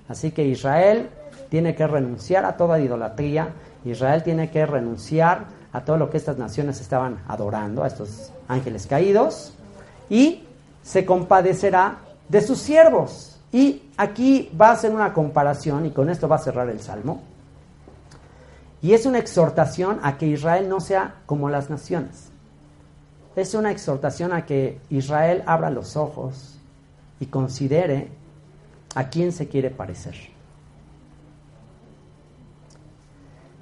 Así que Israel tiene que renunciar a toda idolatría, Israel tiene que renunciar a todo lo que estas naciones estaban adorando, a estos ángeles caídos, y se compadecerá de sus siervos. Y aquí va a hacer una comparación, y con esto va a cerrar el Salmo. Y es una exhortación a que Israel no sea como las naciones. Es una exhortación a que Israel abra los ojos y considere a quién se quiere parecer.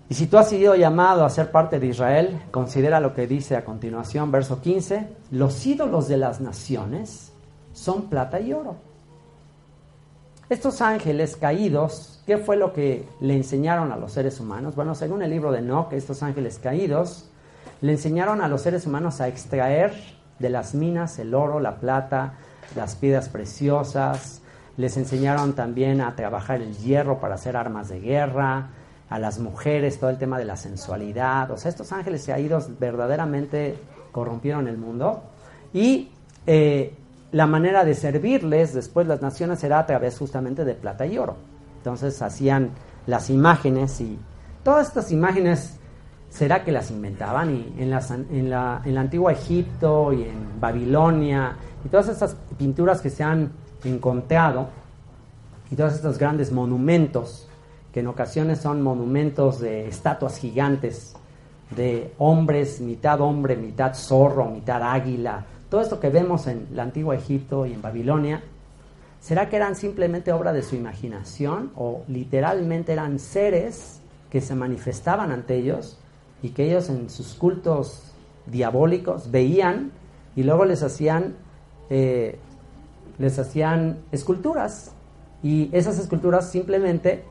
Y si tú has sido llamado a ser parte de Israel, considera lo que dice a continuación, verso 15, los ídolos de las naciones son plata y oro. Estos ángeles caídos, ¿qué fue lo que le enseñaron a los seres humanos? Bueno, según el libro de Enoch, estos ángeles caídos le enseñaron a los seres humanos a extraer de las minas el oro, la plata, las piedras preciosas, les enseñaron también a trabajar el hierro para hacer armas de guerra, a las mujeres, todo el tema de la sensualidad. O sea, estos ángeles caídos verdaderamente corrompieron el mundo. Y eh, la manera de servirles después las naciones era a través justamente de plata y oro. Entonces hacían las imágenes y todas estas imágenes, ¿será que las inventaban? Y en, las, en, la, en la antigua Egipto y en Babilonia y todas estas pinturas que se han encontrado y todos estos grandes monumentos que en ocasiones son monumentos de estatuas gigantes, de hombres, mitad hombre, mitad zorro, mitad águila, todo esto que vemos en el antiguo Egipto y en Babilonia, ¿será que eran simplemente obra de su imaginación o literalmente eran seres que se manifestaban ante ellos y que ellos en sus cultos diabólicos veían y luego les hacían, eh, les hacían esculturas y esas esculturas simplemente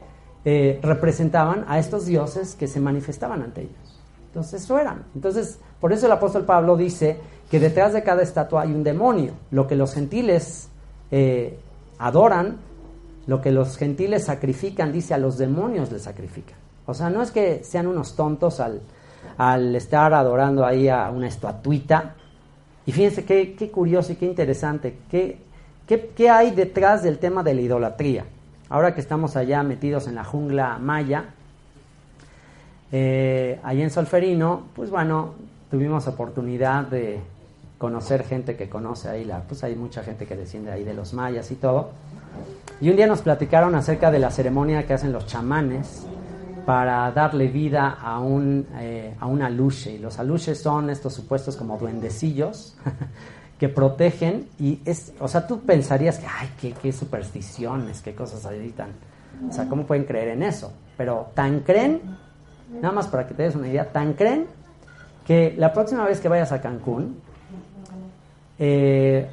eh, representaban a estos dioses que se manifestaban ante ellos. Entonces eso eran. Entonces, por eso el apóstol Pablo dice que detrás de cada estatua hay un demonio. Lo que los gentiles eh, adoran, lo que los gentiles sacrifican, dice a los demonios les sacrifican. O sea, no es que sean unos tontos al, estar adorando ahí a una estatuita. Y fíjense qué, curioso y qué interesante, qué, qué, qué hay detrás del tema de la idolatría ahora que estamos allá metidos en la jungla maya, eh, allá en Solferino, pues bueno, tuvimos oportunidad de conocer gente que conoce ahí, la, pues hay mucha gente que desciende ahí de los mayas y todo. Y un día nos platicaron acerca de la ceremonia que hacen los chamanes para darle vida a un, eh, a un aluche. Y los aluches son estos supuestos como duendecillos que protegen y es, o sea, tú pensarías que, ay, qué, qué supersticiones, qué cosas ahí tan, o sea, ¿cómo pueden creer en eso? Pero tan creen, nada más para que te des una idea, tan creen que la próxima vez que vayas a Cancún, eh,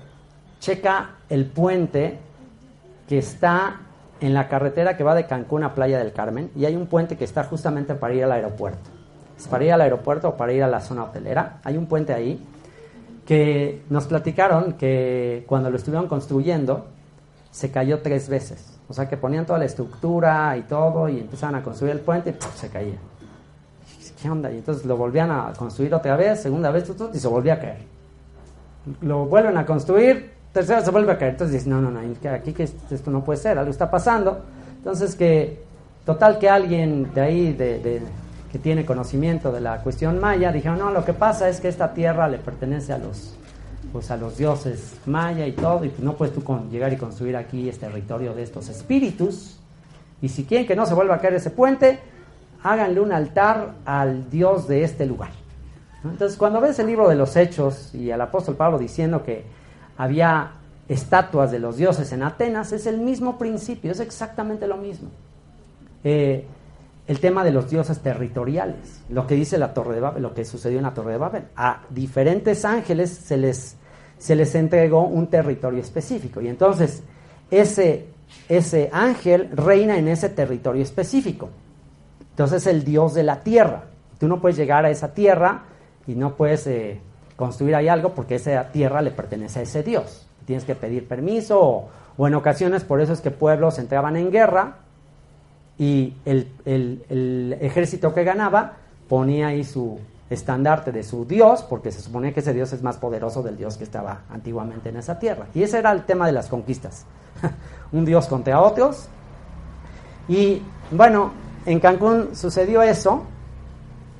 checa el puente que está en la carretera que va de Cancún a Playa del Carmen y hay un puente que está justamente para ir al aeropuerto. Es para ir al aeropuerto o para ir a la zona hotelera. Hay un puente ahí que nos platicaron que cuando lo estuvieron construyendo se cayó tres veces. O sea que ponían toda la estructura y todo y empezaban a construir el puente y se caía. ¿Qué onda? Y entonces lo volvían a construir otra vez, segunda vez y se volvía a caer. Lo vuelven a construir, tercera se vuelve a caer. Entonces dicen, no, no, no, aquí que esto no puede ser, algo está pasando. Entonces que, total que alguien de ahí, de que tiene conocimiento de la cuestión maya, dijeron, no, lo que pasa es que esta tierra le pertenece a los, pues a los dioses maya y todo, y pues no puedes tú con, llegar y construir aquí este territorio de estos espíritus, y si quieren que no se vuelva a caer ese puente, háganle un altar al dios de este lugar. Entonces, cuando ves el libro de los Hechos y al apóstol Pablo diciendo que había estatuas de los dioses en Atenas, es el mismo principio, es exactamente lo mismo. Eh, el tema de los dioses territoriales, lo que dice la Torre de Babel, lo que sucedió en la Torre de Babel. A diferentes ángeles se les, se les entregó un territorio específico y entonces ese, ese ángel reina en ese territorio específico. Entonces el dios de la tierra. Tú no puedes llegar a esa tierra y no puedes eh, construir ahí algo porque esa tierra le pertenece a ese dios. Tienes que pedir permiso o, en ocasiones por eso es que pueblos entraban en guerra y el, ejército que ganaba ponía ahí su estandarte de su dios, porque se suponía que ese dios es más poderoso del dios que estaba antiguamente en esa tierra. Y ese era el tema de las conquistas. Un dios contra otros. Y bueno, en Cancún sucedió eso.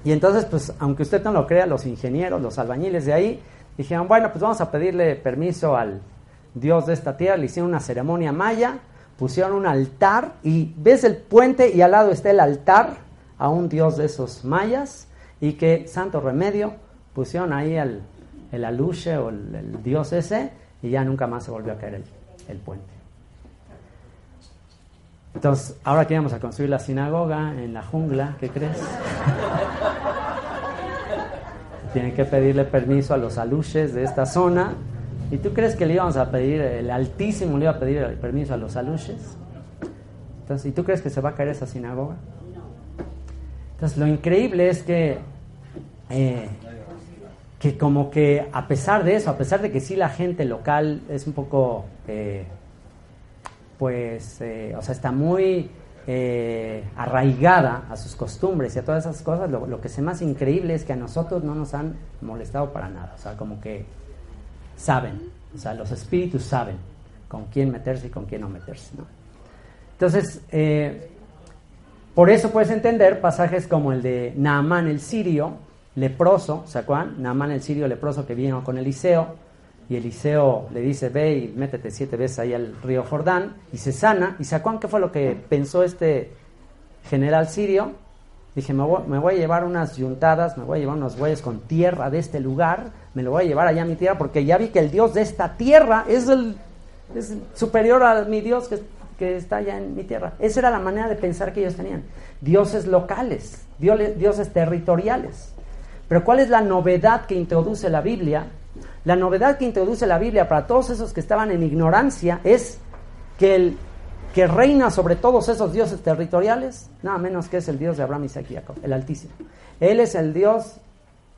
Y entonces, pues, aunque usted no lo crea, los ingenieros, los albañiles de ahí, dijeron, bueno, pues vamos a pedirle permiso al dios de esta tierra. Le hicieron una ceremonia maya pusieron un altar y ves el puente y al lado está el altar a un dios de esos mayas y que santo remedio pusieron ahí el, el aluche o el, dios ese y ya nunca más se volvió a caer el, el puente. Entonces, ahora que íbamos a construir la sinagoga en la jungla, ¿qué crees? Tienen que pedirle permiso a los aluches de esta zona. ¿Y tú crees que le íbamos a pedir, el Altísimo le iba a pedir el permiso a los aluches? Entonces, ¿y tú crees que se va a caer esa sinagoga? Entonces, lo increíble es que, eh, que como que a pesar de eso, a pesar de que sí la gente local es un poco, eh, pues, eh, o sea, está muy arraigada a sus costumbres y a todas esas cosas, lo, que es más increíble es que a nosotros no nos han molestado para nada. O sea, como que saben, o sea, los espíritus saben con quién meterse y con quién no meterse. Entonces, eh, por eso puedes entender pasajes como el de Naamán el sirio, leproso, ¿se acuerdan? Naamán el sirio leproso que vino con Eliseo, y Eliseo le dice, ve y métete siete veces ahí al río Jordán, y se sana, y ¿se acuerdan qué fue lo que pensó este general sirio? Dije, me voy, a llevar unas yuntadas, me voy a llevar unos bueyes con tierra de este lugar, me lo voy a llevar allá a mi tierra, porque ya vi que el Dios de esta tierra es el es superior a mi Dios que que está allá en mi tierra. Esa era la manera de pensar que ellos tenían. Dioses locales, dioses territoriales. Pero ¿cuál es la novedad que introduce la Biblia? La novedad que introduce la Biblia para todos esos que estaban en ignorancia es que el que reina sobre todos esos dioses territoriales, nada menos que es el Dios de Abraham, Isaac y Jacob, el Altísimo. Él es el Dios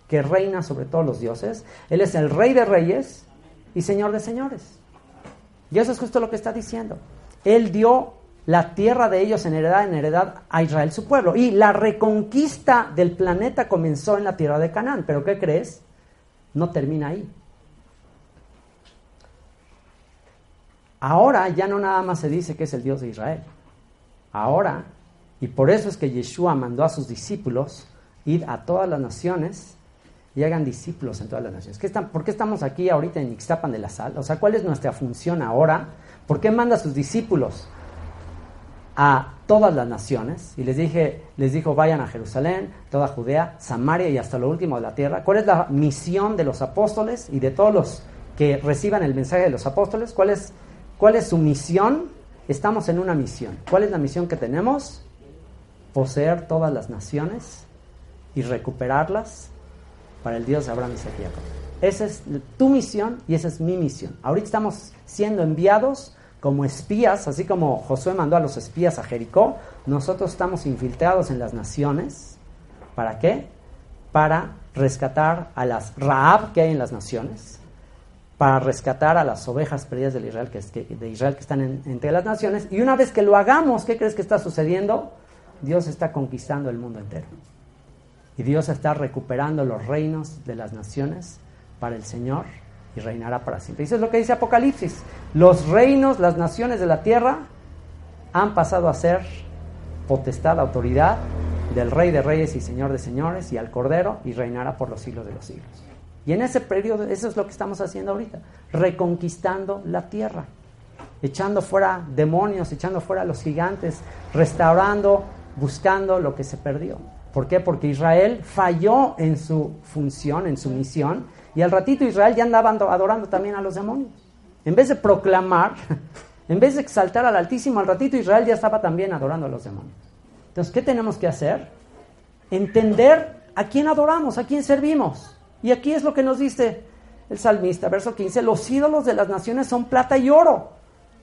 que reina sobre todos los dioses. Él es el Rey de Reyes y Señor de Señores. Y eso es justo lo que está diciendo. Él dio la tierra de ellos en heredad en heredad a Israel, su pueblo. Y la reconquista del planeta comenzó en la tierra de Canaán. Pero ¿qué crees? No termina ahí. Ahora ya no nada más se dice que es el Dios de Israel. Ahora, y por eso es que Yeshua mandó a sus discípulos ir a todas las naciones y hagan discípulos en todas las naciones. ¿Por qué estamos aquí ahorita en Ixtapan de la Sal? O sea, ¿cuál es nuestra función ahora? ¿Por qué manda a sus discípulos a todas las naciones? Y les dije, les dijo, vayan a Jerusalén, toda Judea, Samaria y hasta lo último de la tierra. ¿Cuál es la misión de los apóstoles y de todos los que reciban el mensaje de los apóstoles? ¿Cuál es, cuál es su misión? Estamos en una misión. ¿Cuál es la misión que tenemos? Poseer todas las naciones y recuperarlas para el Dios de Abraham, y Jacob. Esa es tu misión y esa es mi misión. Ahorita estamos siendo enviados como espías, así como Josué mandó a los espías a Jericó, nosotros estamos infiltrados en las naciones. ¿Para qué? Para rescatar a las Raab que hay en las naciones, para rescatar a las ovejas perdidas de Israel que, de Israel que están entre las naciones. Y una vez que lo hagamos, ¿qué crees que está sucediendo? Dios está conquistando el mundo entero. Y Dios está recuperando los reinos de las naciones para el Señor y reinará para siempre. Eso es lo que dice Apocalipsis. Los reinos, las naciones de la tierra han pasado a ser potestad, autoridad del Rey de Reyes y Señor de Señores y al Cordero y reinará por los siglos de los siglos. Y en ese periodo, eso es lo que estamos haciendo ahorita, reconquistando la tierra, echando fuera demonios, echando fuera los gigantes, restaurando, buscando lo que se perdió. ¿Por qué? Porque Israel falló en su función, en su misión, y al ratito Israel ya andaba adorando también a los demonios. En vez de proclamar, en vez de exaltar al Altísimo, al ratito Israel ya estaba también adorando a los demonios. Entonces, ¿qué tenemos que hacer? Entender a quién adoramos, a quién servimos. Y aquí es lo que nos dice el salmista, verso 15, los ídolos de las naciones son plata y oro,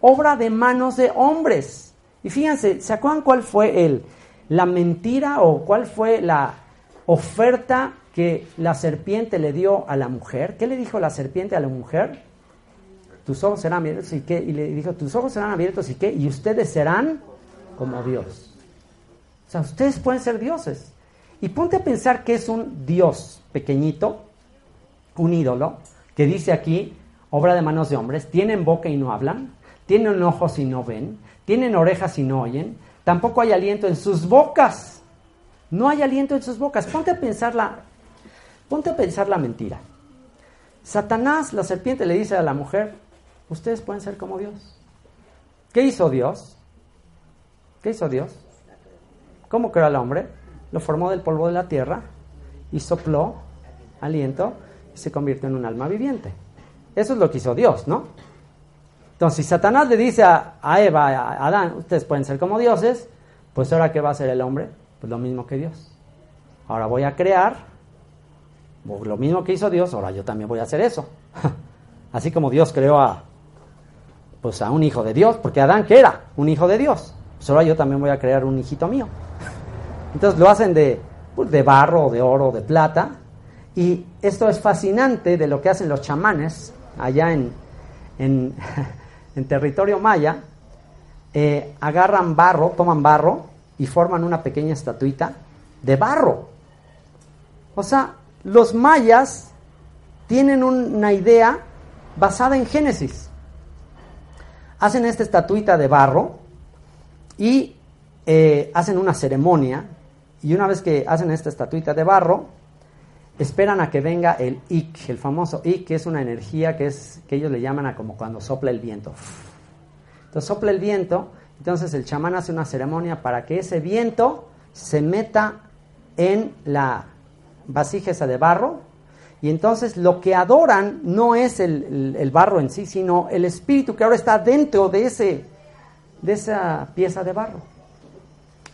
obra de manos de hombres. Y fíjense, ¿se acuerdan cuál fue el, la mentira o cuál fue la oferta que la serpiente le dio a la mujer. ¿Qué le dijo la serpiente a la mujer? Tus ojos serán abiertos y qué? Y le dijo, tus ojos serán abiertos y qué? Y ustedes serán como Dios. O sea, ustedes pueden ser dioses. Y ponte a pensar que es un Dios pequeñito, un ídolo, que dice aquí, obra de manos de hombres, tienen boca y no hablan, tienen ojos y no ven, tienen orejas y no oyen, tampoco hay aliento en sus bocas. No hay aliento en sus bocas. Ponte a pensar la Ponte a pensar la mentira. Satanás, la serpiente, le dice a la mujer, ustedes pueden ser como Dios. ¿Qué hizo Dios? ¿Qué hizo Dios? ¿Cómo creó al hombre? lo formó del polvo de la tierra y sopló aliento se convirtió en un alma viviente. Eso es lo que hizo Dios, ¿no? Entonces, si Satanás le dice a, Eva, a Adán, ustedes pueden ser como dioses, pues ahora ¿qué va a hacer el hombre? Pues lo mismo que Dios. Ahora voy a crear lo mismo que hizo Dios, ahora yo también voy a hacer eso. Así como Dios creó a, pues a un hijo de Dios, porque Adán que era un hijo de Dios, pues ahora yo también voy a crear un hijito mío. Entonces lo hacen de, pues, de barro, de oro, de plata, y esto es fascinante de lo que hacen los chamanes allá en, en territorio maya, eh, agarran barro, toman barro y forman una pequeña estatuita de barro. O sea, los mayas tienen una idea basada en Génesis. Hacen esta estatuita de barro y eh, hacen una ceremonia y una vez que hacen esta estatuita de barro, esperan a que venga el ik, el famoso ik, que es una energía que, es, que ellos le llaman a como cuando sopla el viento. Entonces sopla el viento, entonces el chamán hace una ceremonia para que ese viento se meta en la vasija esa de barro, y entonces lo que adoran no es el, barro en sí, sino el espíritu que ahora está dentro de, ese, de esa pieza de barro.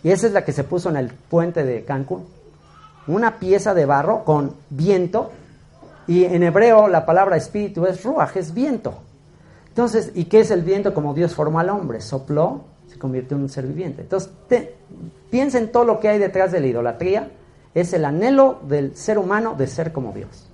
Y esa es la que se puso en el puente de Cancún una pieza de barro con viento, y en hebreo la palabra espíritu es ruach, es viento. Entonces, ¿y qué es el viento como Dios formó al hombre? Sopló, se convirtió en un ser viviente. Entonces, piensa en todo lo que hay detrás de la idolatría, es el anhelo del ser humano de ser como Dios,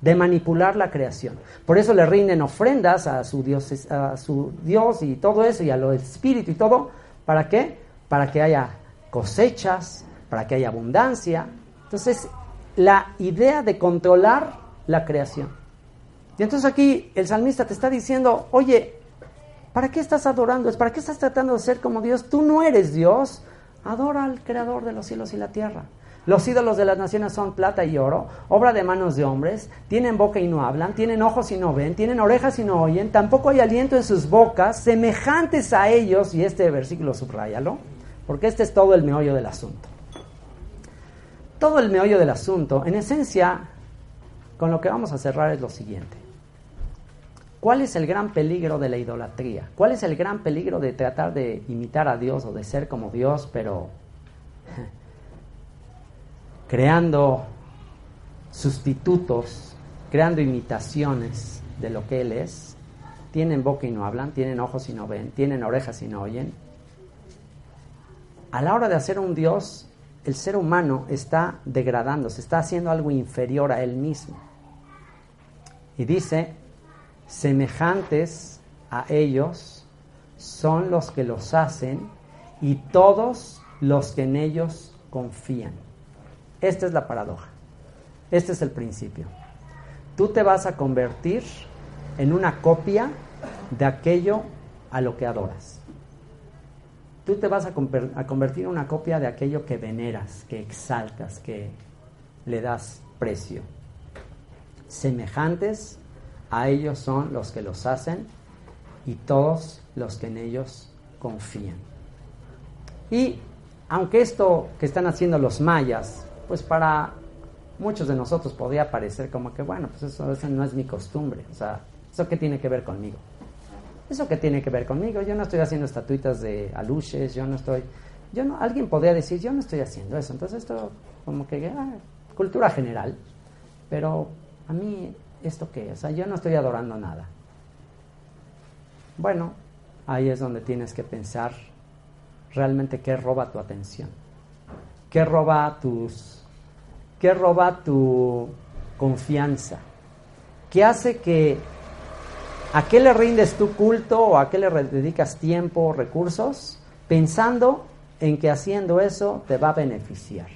de manipular la creación. Por eso le rinden ofrendas a su Dios, a su Dios y todo eso, y a lo espíritu y todo, ¿para qué? Para que haya cosechas, para que haya abundancia, entonces, la idea de controlar la creación. Y entonces aquí el salmista te está diciendo, oye, ¿para qué estás adorando? ¿Para qué estás tratando de ser como Dios? Tú no eres Dios. Adora al creador de los cielos y la tierra. Los ídolos de las naciones son plata y oro, obra de manos de hombres, tienen boca y no hablan, tienen ojos y no ven, tienen orejas y no oyen, tampoco hay aliento en sus bocas, semejantes a ellos, y este versículo subrayalo, porque este es todo el meollo del asunto todo el meollo del asunto, en esencia, con lo que vamos a cerrar es lo siguiente. ¿Cuál es el gran peligro de la idolatría? ¿Cuál es el gran peligro de tratar de imitar a Dios o de ser como Dios, pero creando sustitutos, creando imitaciones de lo que Él es? Tienen boca y no hablan, tienen ojos y no ven, tienen orejas y no oyen. A la hora de hacer un Dios, el ser humano está degradando, se está haciendo algo inferior a él mismo. Y dice, semejantes a ellos son los que los hacen y todos los que en ellos confían. Esta es la paradoja. Este es el principio. Tú te vas a convertir en una copia de aquello a lo que adoras tú te vas a, convertir en una copia de aquello que veneras, que exaltas, que le das precio. Semejantes a ellos son los que los hacen y todos los que en ellos confían. Y aunque esto que están haciendo los mayas, pues para muchos de nosotros podría parecer como que, bueno, pues eso, eso no es mi costumbre, o sea, ¿eso qué tiene que ver conmigo? ¿Eso qué tiene que ver conmigo? Yo no estoy haciendo estatuitas de aluches, yo no estoy... Yo no, alguien podría decir, yo no estoy haciendo eso. Entonces esto como que, ah, cultura general. Pero a mí, ¿esto qué? O sea, yo no estoy adorando nada. Bueno, ahí es donde tienes que pensar realmente qué roba tu atención. ¿Qué roba tus... qué roba tu confianza? ¿Qué hace que ¿A qué le rindes tu culto o a qué le dedicas tiempo recursos? Pensando en que haciendo eso te va a beneficiar.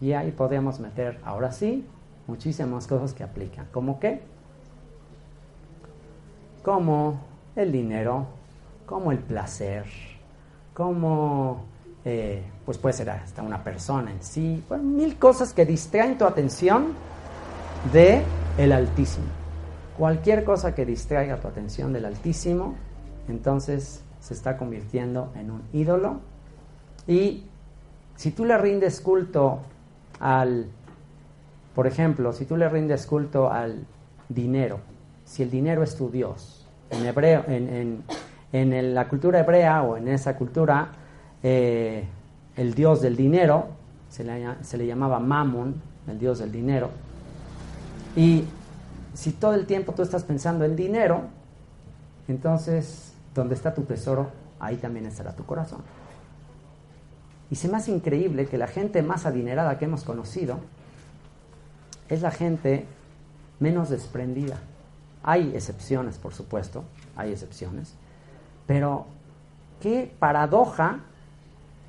Y ahí podemos meter, ahora sí, muchísimas cosas que aplican. ¿Cómo qué? Como el dinero, como el placer, como, eh, pues puede ser hasta una persona en sí, mil cosas que distraen tu atención de el Altísimo. Cualquier cosa que distraiga tu atención del Altísimo, entonces se está convirtiendo en un ídolo y Si tú le rindes culto al, por ejemplo, si tú le rindes culto al dinero, si el dinero es tu Dios, en hebreo, en, en, la cultura hebrea o en esa cultura, eh, el Dios del dinero se le, se le llamaba Mammon, el Dios del dinero. Y si todo el tiempo tú estás pensando en dinero, entonces donde está tu tesoro, ahí también estará tu corazón. Y se me hace increíble que la gente más adinerada que hemos conocido es la gente menos desprendida. Hay excepciones, por supuesto, hay excepciones, pero qué paradoja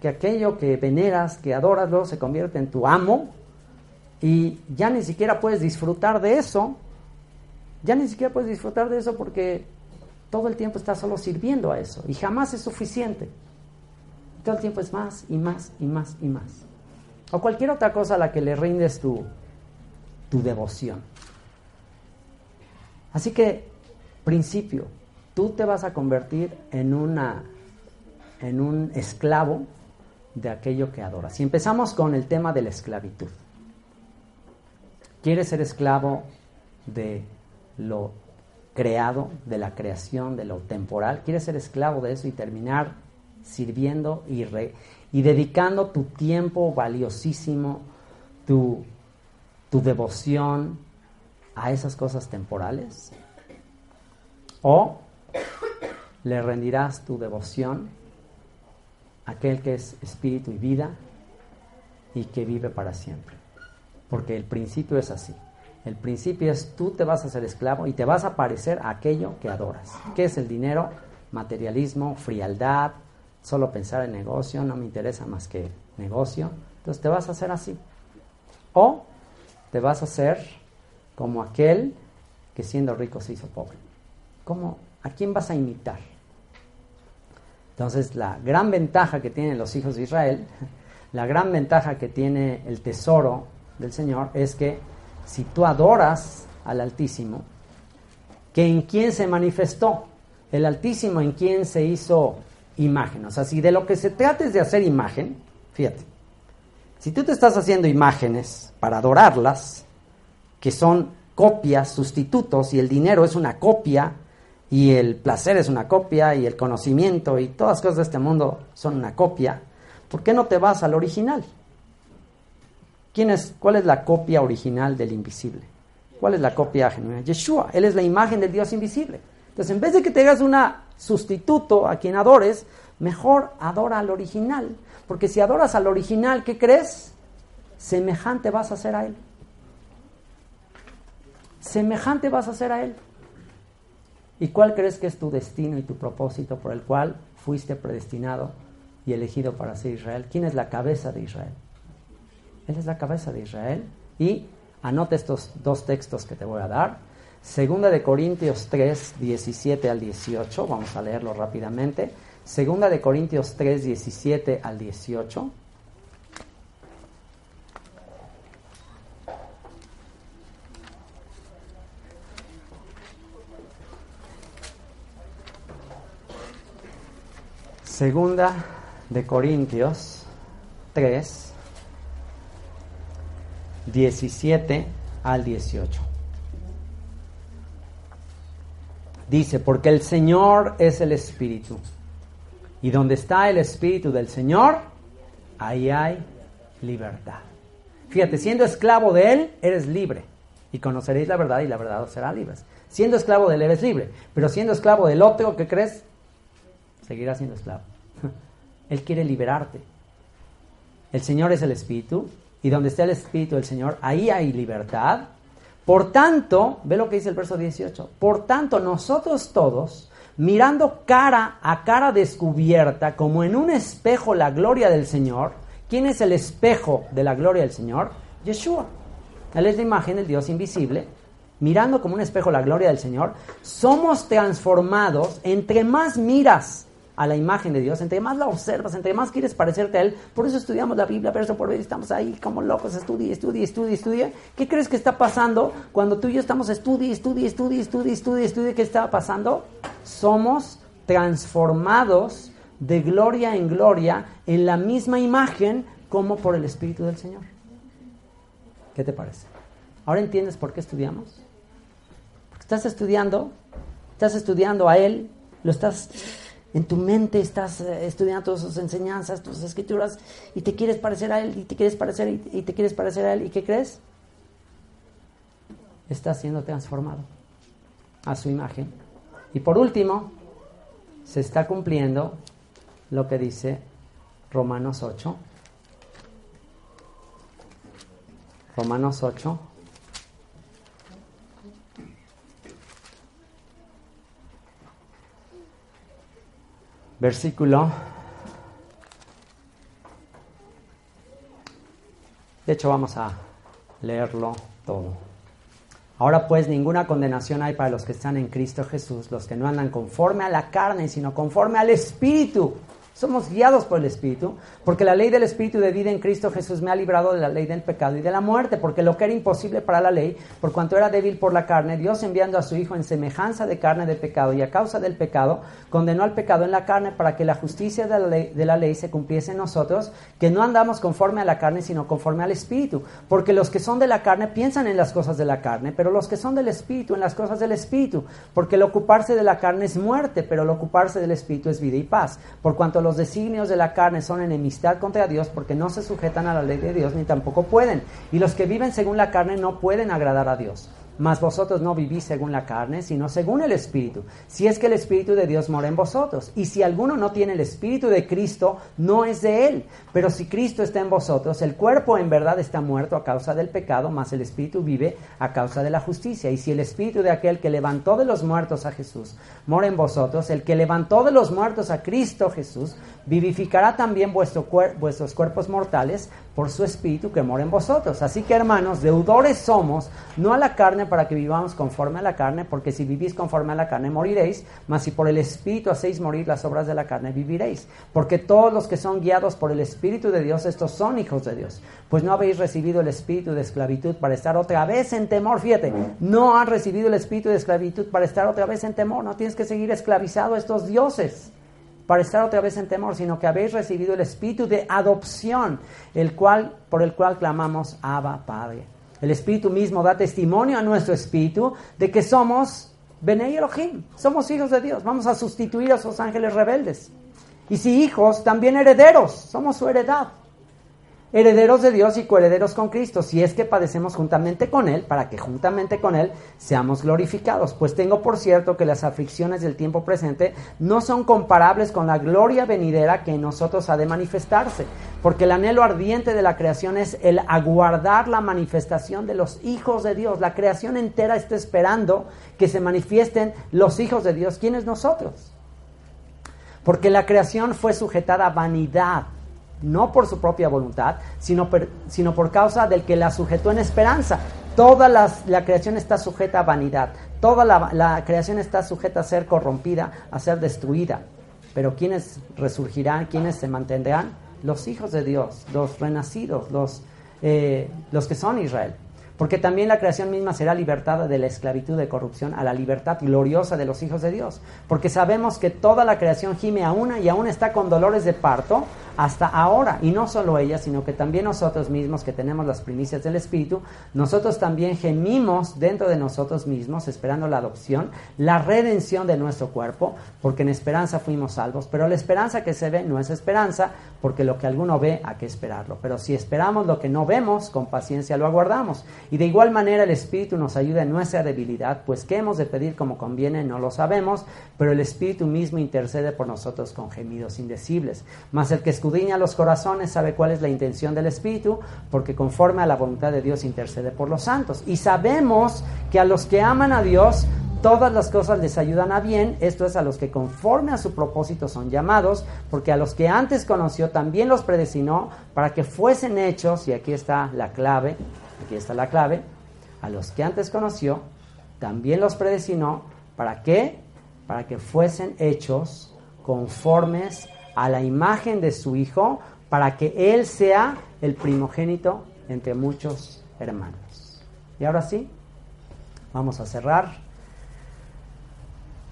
que aquello que veneras, que adoras, luego se convierte en tu amo y ya ni siquiera puedes disfrutar de eso, ya ni siquiera puedes disfrutar de eso porque todo el tiempo estás solo sirviendo a eso y jamás es suficiente. Todo el tiempo es más y más y más y más. O cualquier otra cosa a la que le rindes tu, tu devoción. Así que, principio, tú te vas a convertir en, una, en un esclavo de aquello que adoras. Y empezamos con el tema de la esclavitud. ¿Quieres ser esclavo de lo creado, de la creación, de lo temporal? ¿Quieres ser esclavo de eso y terminar sirviendo y, y dedicando tu tiempo valiosísimo, tu, tu devoción a esas cosas temporales? ¿O le rendirás tu devoción a aquel que es espíritu y vida y que vive para siempre? Porque el principio es así. El principio es tú te vas a hacer esclavo y te vas a parecer aquello que adoras. ¿Qué es el dinero? Materialismo, frialdad, solo pensar en negocio, no me interesa más que negocio. Entonces te vas a hacer así. O te vas a hacer como aquel que siendo rico se hizo pobre. ¿Cómo? ¿A quién vas a imitar? Entonces la gran ventaja que tienen los hijos de Israel, la gran ventaja que tiene el tesoro del Señor es que si tú adoras al Altísimo, que en quién se manifestó, el Altísimo en quién se hizo imagen. O sea, si de lo que se trata es de hacer imagen, fíjate, si tú te estás haciendo imágenes para adorarlas, que son copias, sustitutos, y el dinero es una copia, y el placer es una copia, y el conocimiento, y todas las cosas de este mundo son una copia, ¿por qué no te vas al original? ¿Quién es, ¿Cuál es la copia original del invisible? ¿Cuál es la copia genuina? Yeshua, Él es la imagen del Dios invisible. Entonces, en vez de que te hagas un sustituto a quien adores, mejor adora al original. Porque si adoras al original, ¿qué crees? Semejante vas a ser a Él. Semejante vas a ser a Él. ¿Y cuál crees que es tu destino y tu propósito por el cual fuiste predestinado y elegido para ser Israel? ¿Quién es la cabeza de Israel? Él es la cabeza de Israel. Y anote estos dos textos que te voy a dar. Segunda de Corintios 3, 17 al 18. Vamos a leerlo rápidamente. Segunda de Corintios 3, 17 al 18. Segunda de Corintios 3, 17 al 18. Dice, porque el Señor es el Espíritu. Y donde está el Espíritu del Señor, ahí hay libertad. Fíjate, siendo esclavo de Él, eres libre. Y conoceréis la verdad y la verdad os será libre. Siendo esclavo de Él, eres libre. Pero siendo esclavo del otro, ¿qué crees? Seguirás siendo esclavo. Él quiere liberarte. El Señor es el Espíritu y donde está el Espíritu del Señor, ahí hay libertad. Por tanto, ve lo que dice el verso 18, por tanto nosotros todos, mirando cara a cara descubierta, como en un espejo la gloria del Señor, ¿quién es el espejo de la gloria del Señor? Yeshua. Él es la imagen del Dios invisible. Mirando como un espejo la gloria del Señor, somos transformados entre más miras a la imagen de Dios, entre más la observas, entre más quieres parecerte a Él, por eso estudiamos la Biblia verso por ver, estamos ahí como locos, estudia, estudia, estudia, estudia. ¿Qué crees que está pasando cuando tú y yo estamos estudia, estudia, estudia, estudia, estudia, estudia? ¿Qué está pasando? Somos transformados de gloria en gloria en la misma imagen como por el Espíritu del Señor. ¿Qué te parece? ¿Ahora entiendes por qué estudiamos? Porque estás estudiando, estás estudiando a Él, lo estás en tu mente, estás eh, estudiando todas sus enseñanzas, tus escrituras, y te quieres parecer a Él, y te quieres parecer, y te quieres parecer a Él, ¿y qué crees? Estás siendo transformado a su imagen. Y por último, se está cumpliendo lo que dice Romanos 8. Romanos 8. Versículo. De hecho, vamos a leerlo todo. Ahora pues ninguna condenación hay para los que están en Cristo Jesús, los que no andan conforme a la carne, sino conforme al Espíritu. Somos guiados por el Espíritu, porque la ley del Espíritu de vida en Cristo Jesús me ha librado de la ley del pecado y de la muerte, porque lo que era imposible para la ley, por cuanto era débil por la carne, Dios enviando a su Hijo en semejanza de carne de pecado y a causa del pecado, condenó al pecado en la carne para que la justicia de la ley, se cumpliese en nosotros, que no andamos conforme a la carne, sino conforme al Espíritu, porque los que son de la carne piensan en las cosas de la carne, pero los que son del Espíritu en las cosas del Espíritu, porque el ocuparse de la carne es muerte, pero el ocuparse del Espíritu es vida y paz, por cuanto designios de la carne son enemistad contra Dios porque no se sujetan a la ley de Dios ni tampoco pueden. Y los que viven según la carne no pueden agradar a Dios. Mas vosotros no vivís según la carne, sino según el Espíritu. Si es que el Espíritu de Dios mora en vosotros. Y si alguno no tiene el Espíritu de Cristo, no es de él. Pero si Cristo está en vosotros, el cuerpo en verdad está muerto a causa del pecado, mas el Espíritu vive a causa de la justicia. Y si el Espíritu de aquel que levantó de los muertos a Jesús mora en vosotros, el que levantó de los muertos a Cristo Jesús, vivificará también vuestro vuestros cuerpos mortales por su Espíritu que mora en vosotros. Así que hermanos, deudores somos, no a la carne para que vivamos conforme a la carne, porque si vivís conforme a la carne moriréis, mas si por el Espíritu hacéis morir las obras de la carne, viviréis. Porque todos los que son guiados por el Espíritu de Dios, estos son hijos de Dios. Pues no habéis recibido el espíritu de esclavitud para estar otra vez en temor. Fíjate, no has recibido el espíritu de esclavitud para estar otra vez en temor. No tienes que seguir esclavizado a estos dioses para estar otra vez en temor, sino que habéis recibido el espíritu de adopción, el cual, por el cual clamamos Abba Padre. El Espíritu mismo da testimonio a nuestro espíritu de que somos Bene Elohim, somos hijos de Dios. Vamos a sustituir a esos ángeles rebeldes. Y si hijos, también herederos, somos su heredad herederos de Dios y coherederos con Cristo, si es que padecemos juntamente con Él, para que juntamente con Él seamos glorificados. Pues tengo por cierto que las aflicciones del tiempo presente no son comparables con la gloria venidera que en nosotros ha de manifestarse, porque el anhelo ardiente de la creación es el aguardar la manifestación de los hijos de Dios. La creación entera está esperando que se manifiesten los hijos de Dios. ¿Quiénes nosotros? Porque la creación fue sujetada a vanidad no por su propia voluntad, sino, sino por causa del que la sujetó en esperanza. Toda la creación está sujeta a vanidad, toda la, la, creación está sujeta a ser corrompida, a ser destruida. Pero ¿quiénes resurgirán? ¿Quiénes se mantendrán? Los hijos de Dios, los renacidos, los, eh, los que son Israel. Porque también la creación misma será libertada de la esclavitud de corrupción a la libertad gloriosa de los hijos de Dios. Porque sabemos que toda la creación gime a una y aún está con dolores de parto hasta ahora. Y no solo ella, sino que también nosotros mismos que tenemos las primicias del Espíritu, nosotros también gemimos dentro de nosotros mismos, esperando la adopción, la redención de nuestro cuerpo, porque en esperanza fuimos salvos. Pero la esperanza que se ve no es esperanza, porque lo que alguno ve, hay que esperarlo. Pero si esperamos lo que no vemos, con paciencia lo aguardamos. Y de igual manera el Espíritu nos ayuda en nuestra debilidad, pues qué hemos de pedir como conviene, no lo sabemos, pero el Espíritu mismo intercede por nosotros con gemidos indecibles. Mas el que escudriña los corazones sabe cuál es la intención del Espíritu, porque conforme a la voluntad de Dios intercede por los santos. Y sabemos que a los que aman a Dios, todas las cosas les ayudan a bien, esto es a los que conforme a su propósito son llamados, porque a los que antes conoció también los predestinó para que fuesen hechos, y aquí está la clave, aquí está la clave, a los que antes conoció también los predestinó, ¿para qué? Para que fuesen hechos conformes a la imagen de su Hijo para que Él sea el primogénito entre muchos hermanos. Y ahora sí, vamos a cerrar.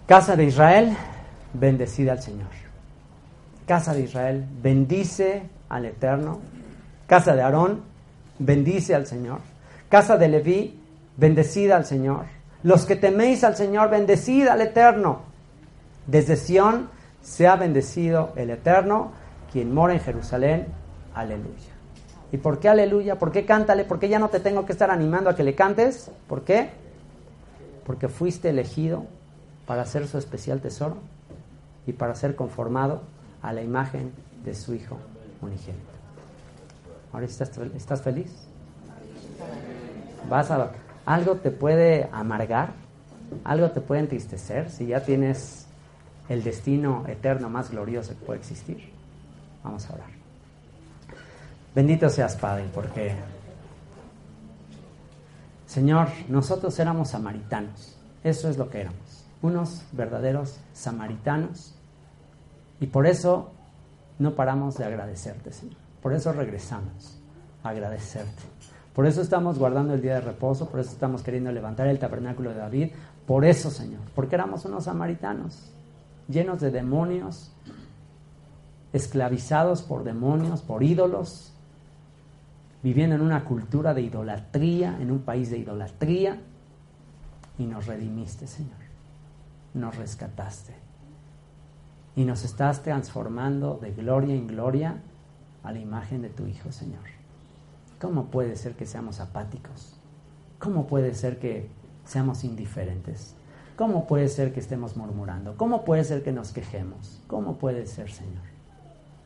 Casa de Israel, bendecida al Señor. Casa de Israel, bendice al Eterno. Casa de Aarón, bendice al Señor. Casa de Leví, bendecida al Señor. Los que teméis al Señor, bendecida al Eterno. Desde Sión sea bendecido el Eterno, quien mora en Jerusalén. Aleluya. ¿Y por qué aleluya? ¿Por qué cántale? ¿Por qué ya no te tengo que estar animando a que le cantes? ¿Por qué? Porque fuiste elegido para ser su especial tesoro y para ser conformado a la imagen de su Hijo unigénito. ¿Ahora estás, feliz? ¿Vas a, ¿Algo te puede amargar? ¿Algo te puede entristecer si ya tienes el destino eterno más glorioso que puede existir? Vamos a orar. Bendito seas, Padre, porque, Señor, nosotros éramos samaritanos. Eso es lo que éramos. Unos verdaderos samaritanos. Y por eso no paramos de agradecerte, Señor. Por eso regresamos a agradecerte. Por eso estamos guardando el día de reposo, por eso estamos queriendo levantar el tabernáculo de David. Por eso, Señor, porque éramos unos samaritanos, llenos de demonios, esclavizados por demonios, por ídolos, viviendo en una cultura de idolatría, en un país de idolatría, y nos redimiste, Señor. Nos rescataste. Y nos estás transformando de gloria en gloria a la imagen de tu Hijo, Señor. ¿Cómo puede ser que seamos apáticos? ¿Cómo puede ser que seamos indiferentes? ¿Cómo puede ser que estemos murmurando? ¿Cómo puede ser que nos quejemos? ¿Cómo puede ser, Señor?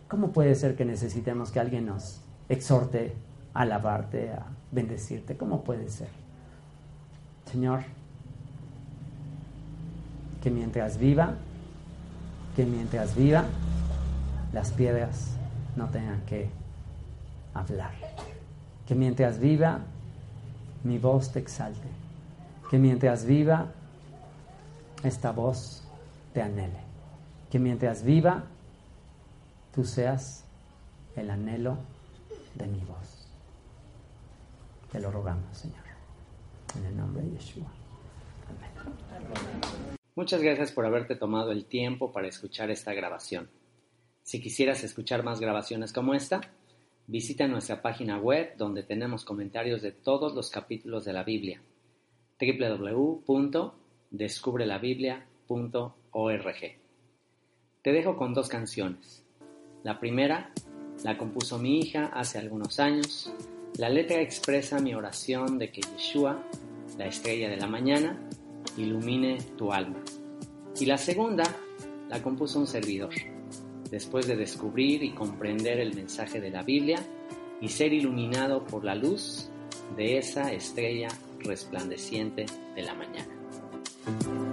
¿Cómo puede ser que necesitemos que alguien nos exhorte alabarte, a bendecirte. ¿Cómo puede ser? Señor, que mientras viva, que mientras viva, las piedras no tengan que hablar. Que mientras viva, mi voz te exalte. Que mientras viva, esta voz te anhele. Que mientras viva, tú seas el anhelo de mi voz. Te lo rogamos, Señor. En el nombre de Yeshua. Amén. Muchas gracias por haberte tomado el tiempo para escuchar esta grabación. Si quisieras escuchar más grabaciones como esta, visita nuestra página web donde tenemos comentarios de todos los capítulos de la Biblia www.descubrelabiblia.org. Te dejo con dos canciones. La primera la compuso mi hija hace algunos años la letra expresa mi oración de que Yeshua, la estrella de la mañana, ilumine tu alma. Y la segunda la compuso un servidor, después de descubrir y comprender el mensaje de la Biblia y ser iluminado por la luz de esa estrella resplandeciente de la mañana.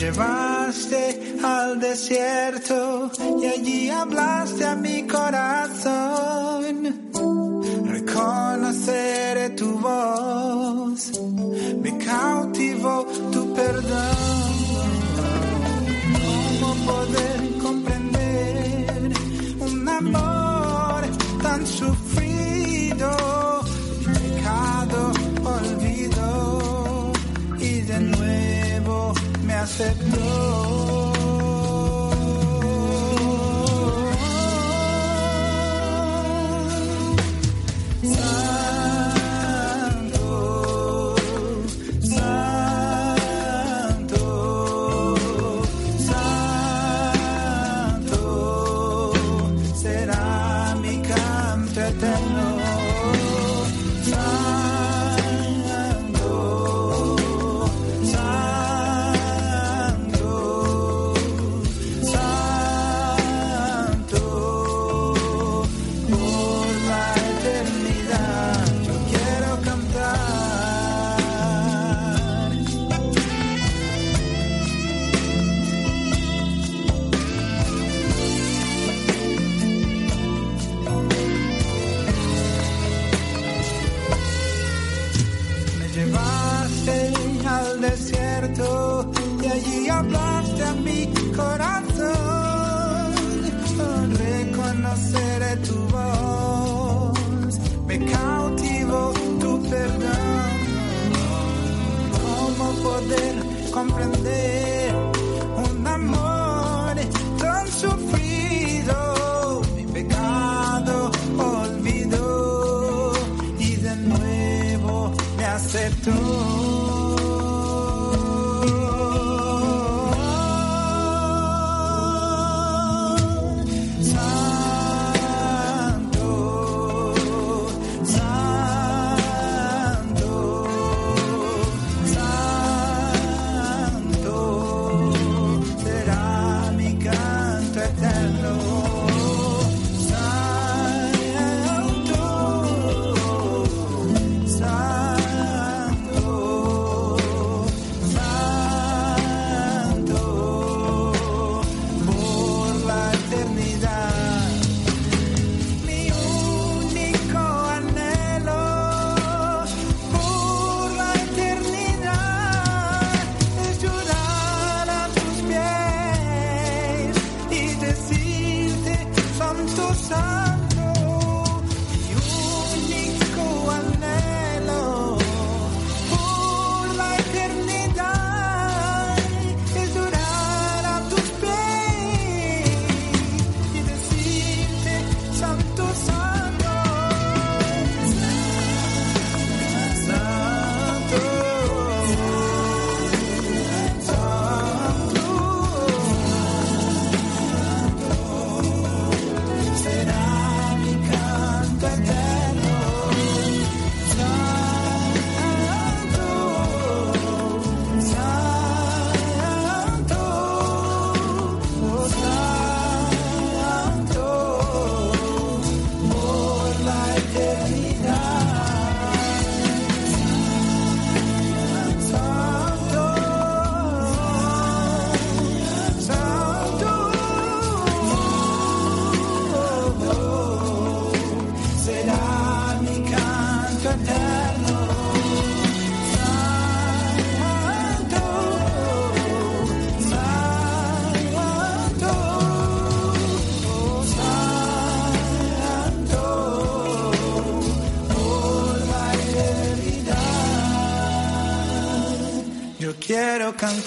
llevaste al desierto y allí hablaste a mi corazón. Reconoceré tu voz, me cautivó said no.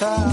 time.